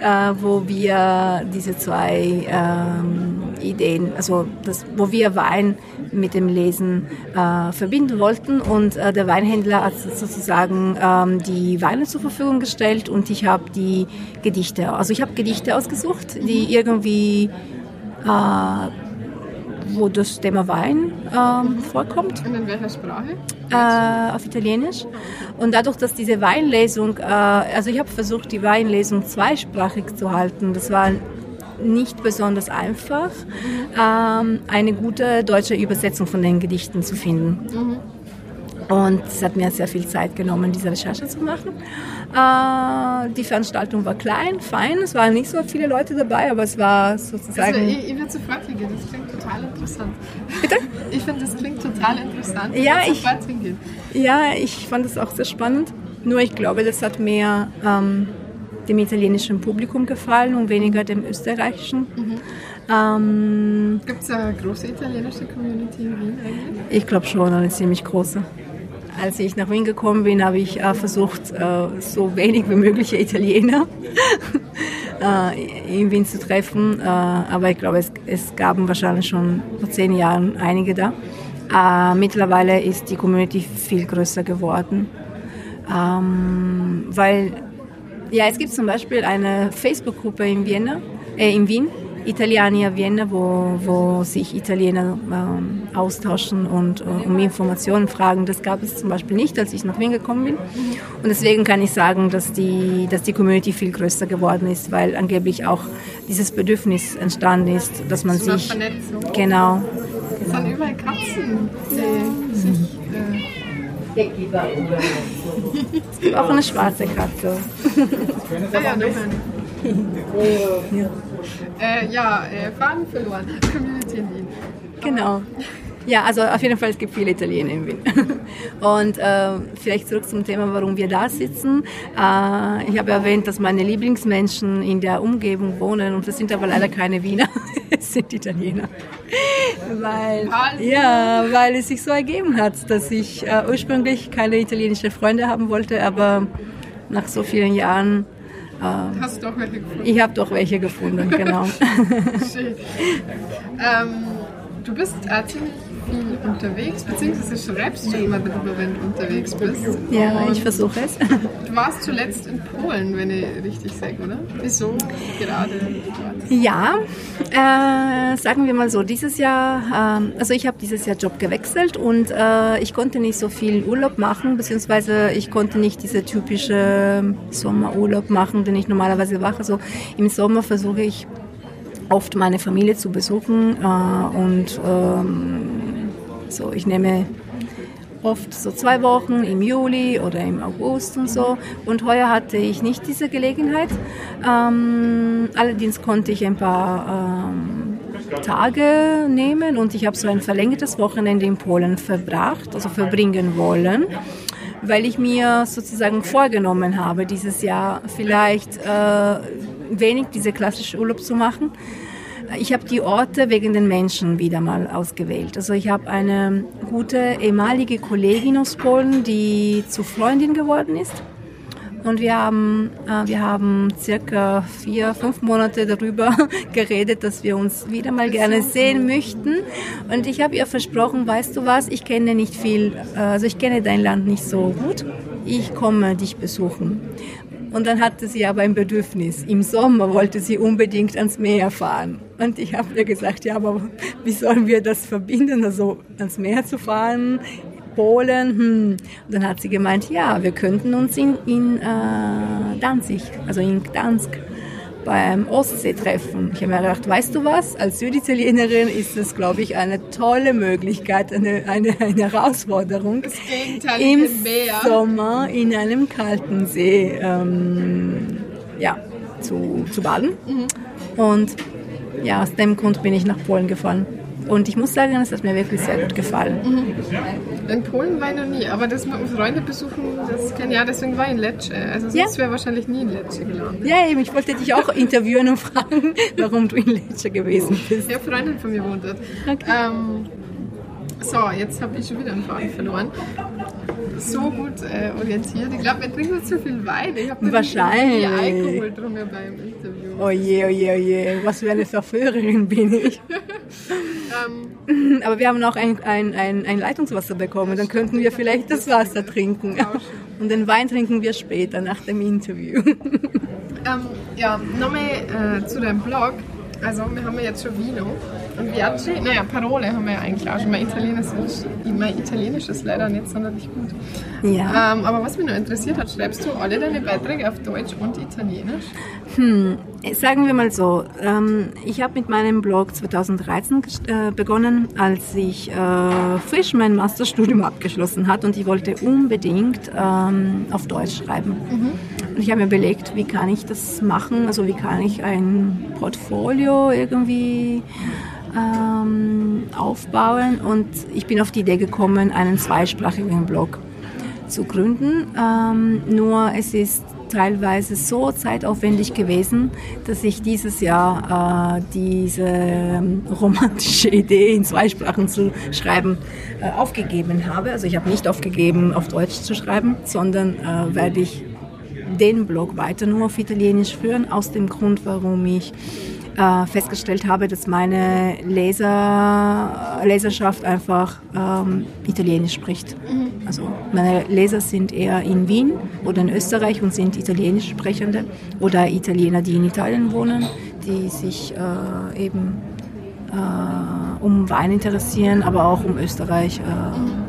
äh, wo wir diese zwei ähm, Ideen, also das, wo wir Wein mit dem Lesen äh, verbinden wollten. Und äh, der Weinhändler hat sozusagen ähm, die Weine zur Verfügung gestellt und ich habe die Gedichte, also ich habe Gedichte ausgesucht, die irgendwie äh, wo das Thema Wein ähm, vorkommt Und in welcher Sprache? äh, auf Italienisch. Und dadurch, dass diese Weinlesung, äh, also ich habe versucht, die Weinlesung zweisprachig zu halten. Das war nicht besonders einfach, ähm, eine gute deutsche Übersetzung von den Gedichten zu finden. Und es hat mir sehr viel Zeit genommen, diese Recherche zu machen. Äh, die Veranstaltung war klein, fein, es waren nicht so viele Leute dabei, aber es war sozusagen... Also ich, ich würde sofort hingehen, das klingt total interessant. Bitte? [LAUGHS] Ich finde, das klingt total interessant. Ja, ich- sofort hingehen. Ja, ich fand es auch sehr spannend. Nur ich glaube, das hat mehr ähm, dem italienischen Publikum gefallen und weniger dem österreichischen. Ähm, Gibt es eine große italienische Community in Wien eigentlich? ich glaube schon eine ziemlich große. Als ich nach Wien gekommen bin, habe ich äh, versucht, äh, so wenig wie mögliche Italiener [LAUGHS] äh, in Wien zu treffen. Äh, aber ich glaube, es, es gab wahrscheinlich schon vor zehn Jahren einige da. Äh, mittlerweile ist die Community viel größer geworden. Ähm, weil, ja, es gibt zum Beispiel eine Facebook-Gruppe in äh, in Wien, Italiania Vienna, wo, wo sich Italiener ähm, austauschen und äh, um Informationen fragen. Das gab es zum Beispiel nicht, als ich nach Wien gekommen bin. Und deswegen kann ich sagen, dass die, dass die Community viel größer geworden ist, weil angeblich auch dieses Bedürfnis entstanden ist, dass man sich Vernetzung. genau Es sind überall Katzen, die sich... Äh, auch eine schwarze Katze. ah ja, eine. Ja. Äh, ja, äh, Faden verloren. [LAUGHS] Community in Wien. Genau. Ja, also auf jeden Fall, es gibt viele Italiener in Wien. [LAUGHS] Und äh, vielleicht zurück zum Thema, warum wir da sitzen. Äh, ich habe erwähnt, dass meine Lieblingsmenschen in der Umgebung wohnen und das sind aber leider keine Wiener, [LAUGHS] es sind Italiener. Weil, ja, weil es sich so ergeben hat, dass ich äh, ursprünglich keine italienischen Freunde haben wollte, aber nach so vielen Jahren, Hast du doch welche gefunden? ich habe doch welche gefunden, genau. [LAUGHS] Schön. Ähm, du bist äh, ziemlich viel unterwegs, beziehungsweise schreibst du immer darüber, wenn du unterwegs bist. Ja, Und ich versuche es. Du warst zuletzt in Polen, wenn ich richtig sage, oder? Wieso gerade? Ja, äh, sagen wir mal so, dieses Jahr, ähm, also ich habe dieses Jahr Job gewechselt und äh, ich konnte nicht so viel Urlaub machen, beziehungsweise ich konnte nicht diese typische Sommerurlaub machen, den ich normalerweise mache. Also im Sommer versuche ich oft meine Familie zu besuchen äh, und ähm, so, ich nehme oft so zwei Wochen im Juli oder im August und so. Und heuer hatte ich nicht diese Gelegenheit. Ähm, allerdings konnte ich ein paar ähm, Tage nehmen und ich habe so ein verlängertes Wochenende in Polen verbracht, also verbringen wollen. weil ich mir sozusagen vorgenommen habe, dieses Jahr vielleicht äh, wenig diese klassische Urlaub zu machen. Ich habe die Orte wegen den Menschen wieder mal ausgewählt. Also ich habe eine gute ehemalige Kollegin aus Polen, die zu Freundin geworden ist. Und wir haben, äh, wir haben circa vier, fünf Monate darüber [LAUGHS] geredet, dass wir uns wieder mal gerne sehen möchten. Und ich habe ihr versprochen, weißt du was, ich kenne nicht viel, äh, also ich kenne dein Land nicht so gut. Ich komme dich besuchen. Und dann hatte sie aber ein Bedürfnis. Im Sommer wollte sie unbedingt ans Meer fahren. Und ich habe ihr gesagt, ja, aber wie sollen wir das verbinden, also ans Meer zu fahren? Polen. Hm. Und dann hat sie gemeint, ja, wir könnten uns in, in äh, Danzig, also in Gdansk, beim Ostsee treffen. Ich habe mir gedacht, weißt du was, als Süditalienerin ist das, glaube ich, eine tolle Möglichkeit, eine, eine, eine Herausforderung, im. Sommer in einem kalten See ähm, ja, zu, zu baden. Mhm. Und ja, aus dem Grund bin ich nach Polen gefahren. Und ich muss sagen, es hat mir wirklich sehr gut gefallen. Mhm. In Polen war ich noch nie, aber das mit Freunde besuchen, das ich ja, deswegen war ich in Lecce. Also sonst ja. wäre wahrscheinlich nie in Lecce gelandet. Ja, eben, ich wollte dich auch interviewen und fragen, [LAUGHS] warum du in Lecce gewesen bist. Ja, Freundin von mir wohnt dort. Okay. Ähm, so, jetzt habe ich schon wieder einen Faden verloren. So gut äh, orientiert. Ich glaube, wir trinken zu viel Wein. Ich habe Wahrscheinlich. Alkohol drunter beim Interview. Oje, oje, oje. Was für eine Verführerin bin ich. Ähm, Aber wir haben noch ein, ein, ein, ein Leitungswasser bekommen. Dann könnten wir vielleicht das Wasser trinken. Und den Wein trinken wir später nach dem Interview. Ähm, ja, nochmal äh, zu deinem Blog. Also, wir haben ja jetzt schon Vino. Und Viaggi, naja, Parole haben wir ja eigentlich auch schon. Mein Italienisch ist, mein Italienisch ist leider nicht sonderlich gut. Ja. Ähm, aber was mich noch interessiert hat, schreibst du alle deine Beiträge auf Deutsch und Italienisch? Hm, sagen wir mal so, ähm, ich habe mit meinem Blog 2013 äh, begonnen, als ich äh, frisch mein Masterstudium abgeschlossen hat und ich wollte unbedingt ähm, auf Deutsch schreiben. Mhm. Und ich habe mir überlegt, wie kann ich das machen, also wie kann ich ein Portfolio irgendwie ähm, aufbauen und ich bin auf die Idee gekommen, einen zweisprachigen Blog zu gründen. Ähm, nur es ist teilweise so zeitaufwendig gewesen, dass ich dieses Jahr äh, diese ähm, romantische [LAUGHS] Idee in zwei Sprachen zu schreiben äh, aufgegeben habe. Also ich habe nicht aufgegeben, auf Deutsch zu schreiben, sondern äh, werde ich den Blog weiter nur auf Italienisch führen, aus dem Grund, warum ich äh, festgestellt habe, dass meine Leser, Leserschaft einfach ähm, Italienisch spricht. Mhm. Also meine Leser sind eher in Wien oder in Österreich und sind Italienisch sprechende oder Italiener, die in Italien wohnen, die sich äh, eben äh, um Wein interessieren, aber auch um Österreich, äh,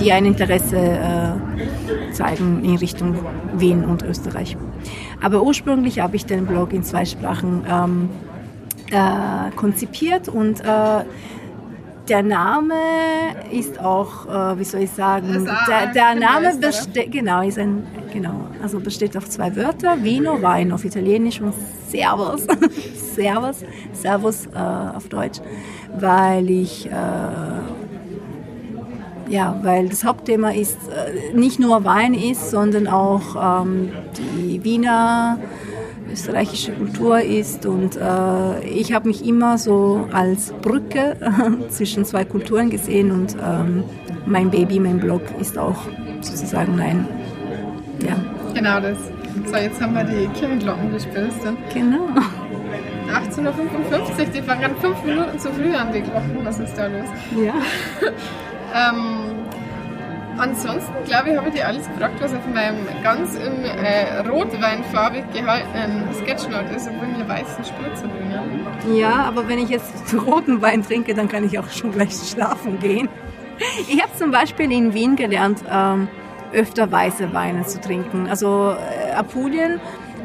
die ein Interesse äh, zeigen in Richtung Wien und Österreich. Aber ursprünglich habe ich den Blog in zwei Sprachen ähm, äh, konzipiert und äh, der Name ist auch, äh, wie soll ich sagen, der, der Name besteht, genau, ist ein, genau, also besteht auf zwei Wörter, Vino, Wein auf Italienisch und Servus, [LAUGHS] Servus, Servus äh, auf Deutsch, weil ich äh, ja, weil das Hauptthema ist äh, nicht nur Wein ist, sondern auch ähm, die Wiener österreichische Kultur ist und äh, ich habe mich immer so als Brücke [LAUGHS] zwischen zwei Kulturen gesehen und ähm, mein Baby, mein Blog ist auch sozusagen ein, ja. Genau das. So, jetzt haben wir die Kirchenglocken gespielt. Genau. 18.55 Uhr, die fangen fünf Minuten zu früh an, die Glocken. Was ist da los? Ja. [LAUGHS] Ähm, ansonsten, glaube ich, habe ich dir alles gefragt, was auf meinem ganz in äh, rotweinfarbig gehaltenen Sketchnote ist, obwohl mir weißen Spritzer drin Ja, aber wenn ich jetzt [LAUGHS] roten Wein trinke, dann kann ich auch schon gleich schlafen gehen. [LAUGHS] Ich habe zum Beispiel in Wien gelernt, ähm, öfter weiße Weine zu trinken. Also äh, Apulien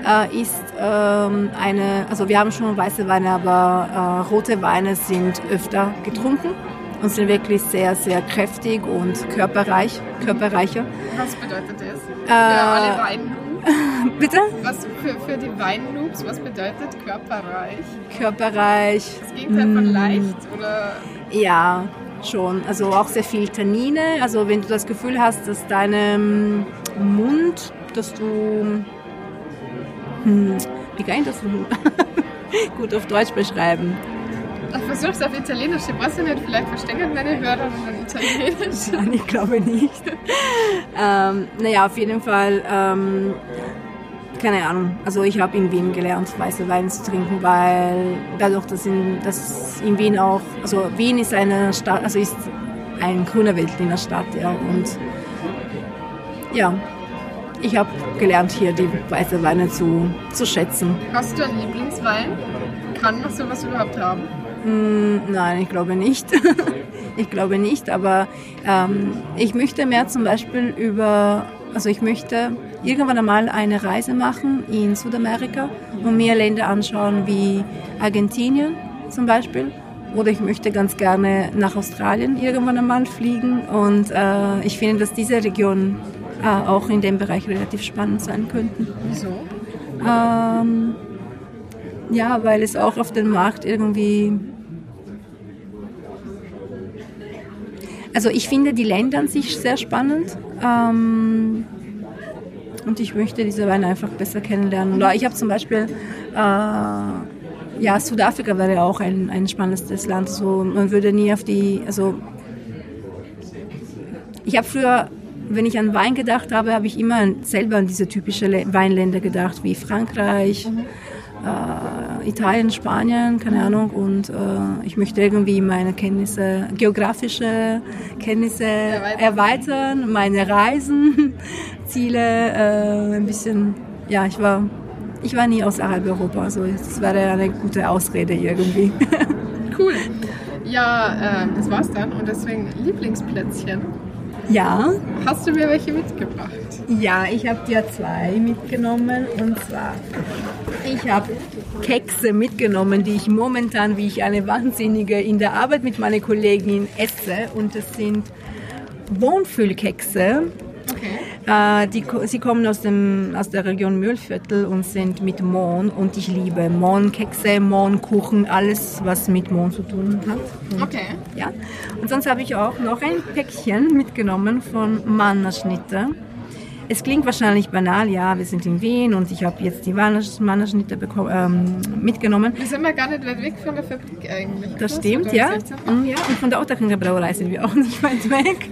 äh, ist ähm, eine, also wir haben schon weiße Weine, aber äh, rote Weine sind öfter getrunken und sind wirklich sehr, sehr kräftig und körperreich, körperreicher. Was bedeutet das? Für äh, alle Weinnoobs? [LAUGHS] Bitte? Was für, für die Weinnoobs, was bedeutet körperreich? Körperreich. Das Gegenteil von leicht oder? Ja, schon. Also auch sehr viel Tannine. Also wenn du das Gefühl hast, dass deinem Mund, dass du... Hm, wie kann ich das [LAUGHS] gut auf Deutsch beschreiben? Ich versuch's auf Italienisch. Ich weiß nicht, vielleicht verstehen meine Hörer dann Italienisch. [LAUGHS] Nein, ich glaube nicht. ähm, naja, auf jeden Fall, ähm, keine Ahnung. Also ich habe in Wien gelernt, weiße Wein zu trinken, weil dadurch, dass in, dass in Wien auch, also Wien ist eine Stadt, also ist ein grüner Weltliner Stadt, ja, und ja, ich habe gelernt, hier die weiße Weine zu, zu schätzen. Hast du einen Lieblingswein? Kann man sowas überhaupt haben? Mm, nein, ich glaube nicht. [LAUGHS] ich glaube nicht, aber ähm, ich möchte mehr zum Beispiel über, also ich möchte irgendwann einmal eine Reise machen in Südamerika und mir Länder anschauen wie Argentinien zum Beispiel. Oder ich möchte ganz gerne nach Australien irgendwann einmal fliegen. Und äh, ich finde, dass diese Regionen äh, auch in dem Bereich relativ spannend sein könnten. Wieso? Ähm, ja, weil es auch auf dem Markt irgendwie Also ich finde die Länder an sich sehr spannend. Ähm, und ich möchte diese Weine einfach besser kennenlernen. Oder ich habe zum Beispiel, äh, ja, Südafrika wäre auch ein, ein spannendes Land. So, man würde nie auf die, also ich habe früher, wenn ich an Wein gedacht habe, habe ich immer selber an diese typischen Weinländer gedacht, wie Frankreich, mhm äh, Italien, Spanien, keine Ahnung. Und äh, ich möchte irgendwie meine Kenntnisse, geografische Kenntnisse erweitern, meine Reisen, [LAUGHS] Ziele äh, ein bisschen. Ja, ich war, ich war nie außerhalb Europa, also das wäre eine gute Ausrede irgendwie. [LAUGHS] Cool. Ja, äh, das war's dann und deswegen Lieblingsplätzchen. Ja. Hast du mir welche mitgebracht? Ja, ich habe dir zwei mitgenommen und zwar ich habe Kekse mitgenommen, die ich momentan wie ich eine Wahnsinnige in der Arbeit mit meiner Kollegin esse und das sind Wohnfüllkekse. Okay. Äh, die, sie kommen aus, dem, aus der Region Mühlviertel und sind mit Mohn und ich liebe Mohnkekse, Mohnkuchen, alles was mit Mohn zu tun hat. Und, okay. Ja. Und sonst habe ich auch noch ein Päckchen mitgenommen von Mannerschnitte. Es klingt wahrscheinlich banal, ja, wir sind in Wien und ich habe jetzt die Mannerschnitte ähm, mitgenommen. Wir sind mal gar nicht weit weg von der Fabrik eigentlich. Das stimmt, ja. Mhm, ja. Und von der Otterkringer Brauerei sind wir auch [LAUGHS] nicht weit weg.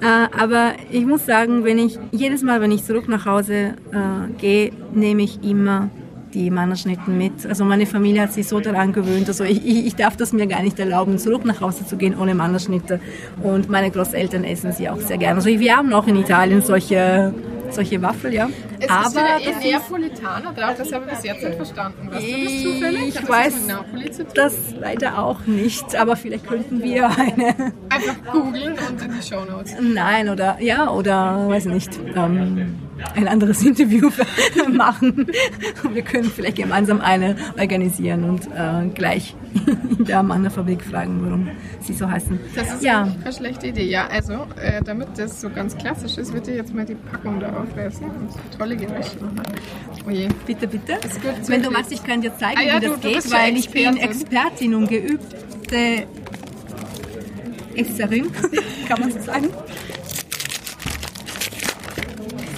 Äh, aber ich muss sagen, wenn ich jedes Mal, wenn ich zurück nach Hause äh, gehe, nehme ich immer die Mannerschnitten mit. Also meine Familie hat sich so daran gewöhnt. Also ich, ich, darf das mir gar nicht erlauben, zurück nach Hause zu gehen ohne Mannerschnitte. Und meine Großeltern essen sie auch sehr gerne. Also wir haben auch in Italien solche solche Waffel, ja. Es aber ist wieder eh Neapolitaner drauf, das habe ich bis jetzt nicht verstanden. Weißt du das zufällig? Ich weiß das leider auch nicht, aber vielleicht könnten wir eine... [LAUGHS] Einfach googeln und in die Show Notes. Nein, oder, ja, oder, weiß nicht, ähm, ein anderes [LAUGHS] Interview [LAUGHS] machen. Wir können vielleicht gemeinsam eine organisieren und äh, gleich in der Mannerfabrik fragen, warum sie so heißen. Das ist ja. eine schlechte Idee. Ja, also, äh, damit das so ganz klassisch ist, würde ich jetzt mal die Packung da und tolle Geräusche machen. Oh. Bitte, bitte. Wenn du magst, ich kann dir zeigen, ah, ja, wie das du, geht, weil ich bin Expertin und geübte Esserin, [LAUGHS] kann man so sagen.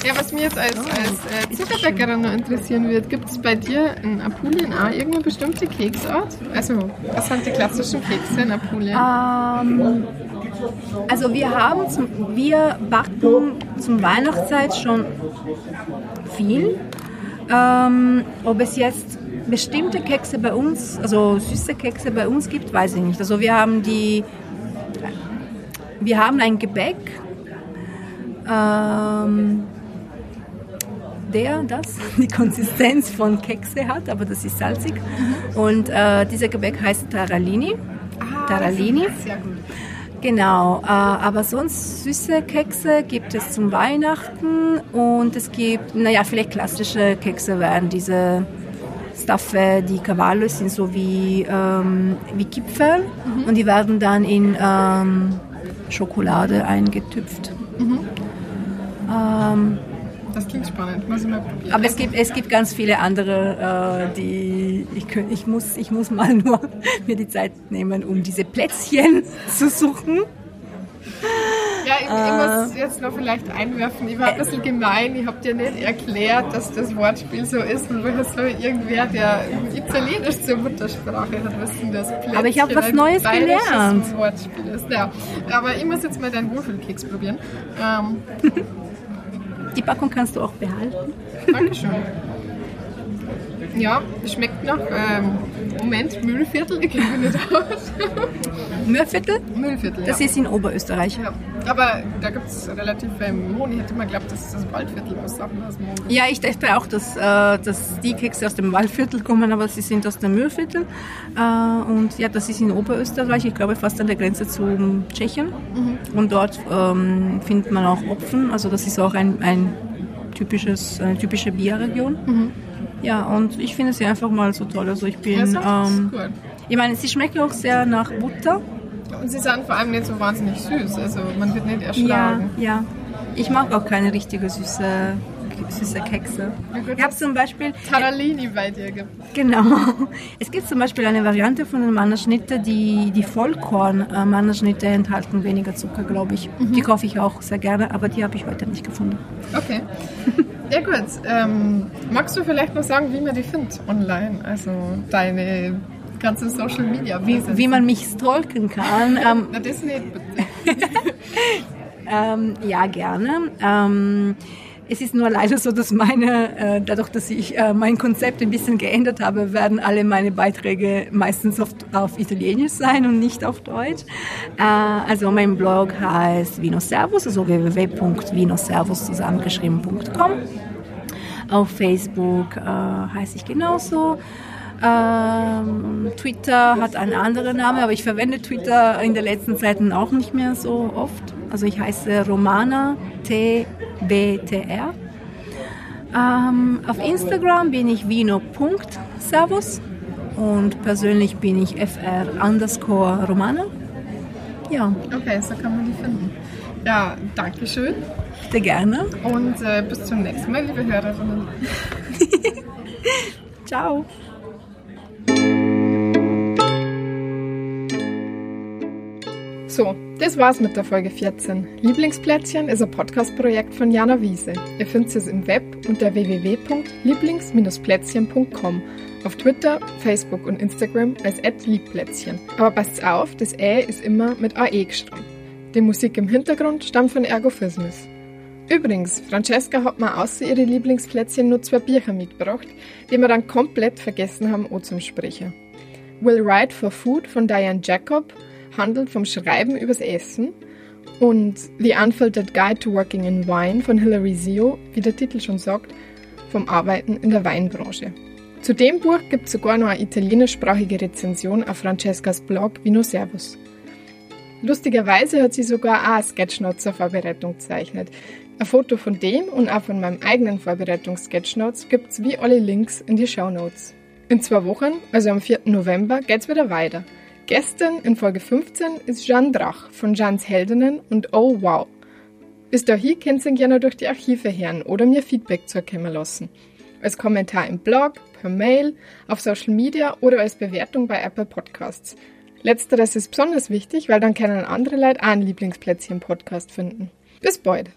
Ja, was mich jetzt als, als äh, Zuckerbäckerin noch interessieren wird, gibt es bei dir in Apulien auch irgendeine bestimmte Keksart? Also, was sind die klassischen Kekse in Apulien? Ähm, also wir haben, zum, wir backen zum Weihnachtszeit schon viel. Ähm, ob es jetzt bestimmte Kekse bei uns, also süße Kekse bei uns gibt, weiß ich nicht. Also wir haben die, wir haben ein Gebäck, ähm, der das, [LAUGHS] die Konsistenz von Kekse hat, aber das ist salzig. Mhm. Und äh, dieser Gebäck heißt Taralini. Ah, Taralini. Sehr gut. Genau, äh, aber sonst süße Kekse gibt es zum Weihnachten und es gibt, naja, vielleicht klassische Kekse wären diese Staffe, die Cavallos sind so wie, ähm, wie Gipfel mhm. und die werden dann in ähm, Schokolade eingetüpft. Mhm. Ähm, Das klingt spannend, muss ich mal probieren. Aber es gibt, es gibt ganz viele andere, äh, die ich, ich, muss, ich muss mal [LAUGHS] nur mir die Zeit nehmen, um diese Plätzchen [LAUGHS] zu suchen. Ja, ich, ich muss jetzt noch vielleicht einwerfen, ich war ein bisschen gemein, ich habe dir nicht erklärt, dass das Wortspiel so ist und woher soll irgendwer, der Italienisch zur Muttersprache hat, wissen, dass Plätzchen Aber ich hab was Neues gelernt. Wortspiel ist. Ja, aber ich muss jetzt mal deinen Wohlfühlkeks probieren. Ähm, [LAUGHS] Die Packung kannst du auch behalten. Dankeschön. Ja, schmeckt nach, ähm, Moment, Müllviertel, ich kenne mich nicht aus. [LAUGHS] Müllviertel, Müllviertel, das ja. ist in Oberösterreich. ja. Aber da gibt es relativ viel Mohn. Ich hätte mal geglaubt, das ist das Waldviertel, aus Mohn gibt. Ja, ich dachte auch, dass, äh, dass die Kekse aus dem Waldviertel kommen, aber sie sind aus dem Müllviertel. Äh, und ja, das ist in Oberösterreich, ich glaube fast an der Grenze zu Tschechien. Und dort ähm, findet man auch Opfen, also das ist auch ein, ein typisches, eine typische Bierregion. Ja, und ich finde sie einfach mal so toll. Also ich bin, Ja, ähm, gut. ich meine, sie schmecken auch sehr nach Butter. Und sie sind vor allem nicht so wahnsinnig süß. Also man wird nicht Ja, erschlagen. ja. Ich mag auch keine richtige süße, süße Kekse. Ich habe zum Beispiel, Taralini bei dir gibt. Genau. [LAUGHS] Es gibt zum Beispiel eine Variante von den Mannerschnitte, die die Vollkorn-Mannerschnitte enthalten weniger Zucker, glaube ich. Die kaufe ich auch sehr gerne, aber die habe ich heute nicht gefunden. Okay. [LAUGHS] Ja gut. Ähm, magst du vielleicht noch sagen, wie man die findet online? Also deine ganze Social Media Wesen. Wie man mich stalken kann, [LAUGHS] ähm, Na das nicht [LAUGHS] ähm, ja gerne. Ähm, es ist nur leider so, dass meine, äh, dadurch, dass ich äh, mein Konzept ein bisschen geändert habe, werden alle meine Beiträge meistens auf, auf Italienisch sein und nicht auf Deutsch. Äh, also mein Blog heißt Vinoservus, also www.vinoservus zusammengeschrieben.com. Auf Facebook heiße ich genauso. Ähm, Twitter hat einen anderen Namen, aber ich verwende Twitter in der letzten Zeit auch nicht mehr so oft. Also ich heiße Romana TBTR. Ähm, auf Instagram bin ich vino.servus und persönlich bin ich fr underscore Romana. Ja, Okay, so kann man die finden. Ja, danke schön sehr gerne. und äh, bis zum nächsten Mal, liebe Hörerinnen. [LAUGHS] Ciao. So, das war's mit der Folge 14. Lieblingsplätzchen ist ein Podcast-Projekt von Jana Wiese. Ihr findet es im Web unter www.lieblings-plätzchen.com, auf Twitter, Facebook und Instagram als @liebplätzchen. Aber passt auf, das Ä ist immer mit AE geschrieben. Die Musik im Hintergrund stammt von Ergophismus. Übrigens, Francesca hat mir außer ihre Lieblingsplätzchen nur zwei Bücher mitgebracht, die wir dann komplett vergessen haben anzusprechen. Will Write for Food von Diane Jacob handelt vom Schreiben übers Essen und The Unfiltered Guide to Working in Wine von Hilary Zio, wie der Titel schon sagt, vom Arbeiten in der Weinbranche. Zu dem Buch gibt es sogar noch eine italienischsprachige Rezension auf Francescas Blog Vino Servus. Lustigerweise hat sie sogar auch eine Sketchnote zur Vorbereitung gezeichnet. Ein Foto von dem und auch von meinem eigenen Vorbereitungs-Sketchnotes gibt's wie alle Links in die Shownotes. In zwei Wochen, also am 4. November, geht's wieder weiter. Gestern in Folge 15 ist Jeanne Drach von Jeans Heldinnen und Oh Wow. Bis dahin könnt ihr gerne durch die Archive hören oder mir Feedback zukommen lassen. Als Kommentar im Blog, per Mail, auf Social Media oder als Bewertung bei Apple Podcasts. Letzteres ist besonders wichtig, weil dann können andere Leute auch einen Lieblingsplätzchen-Podcast finden. Bis bald!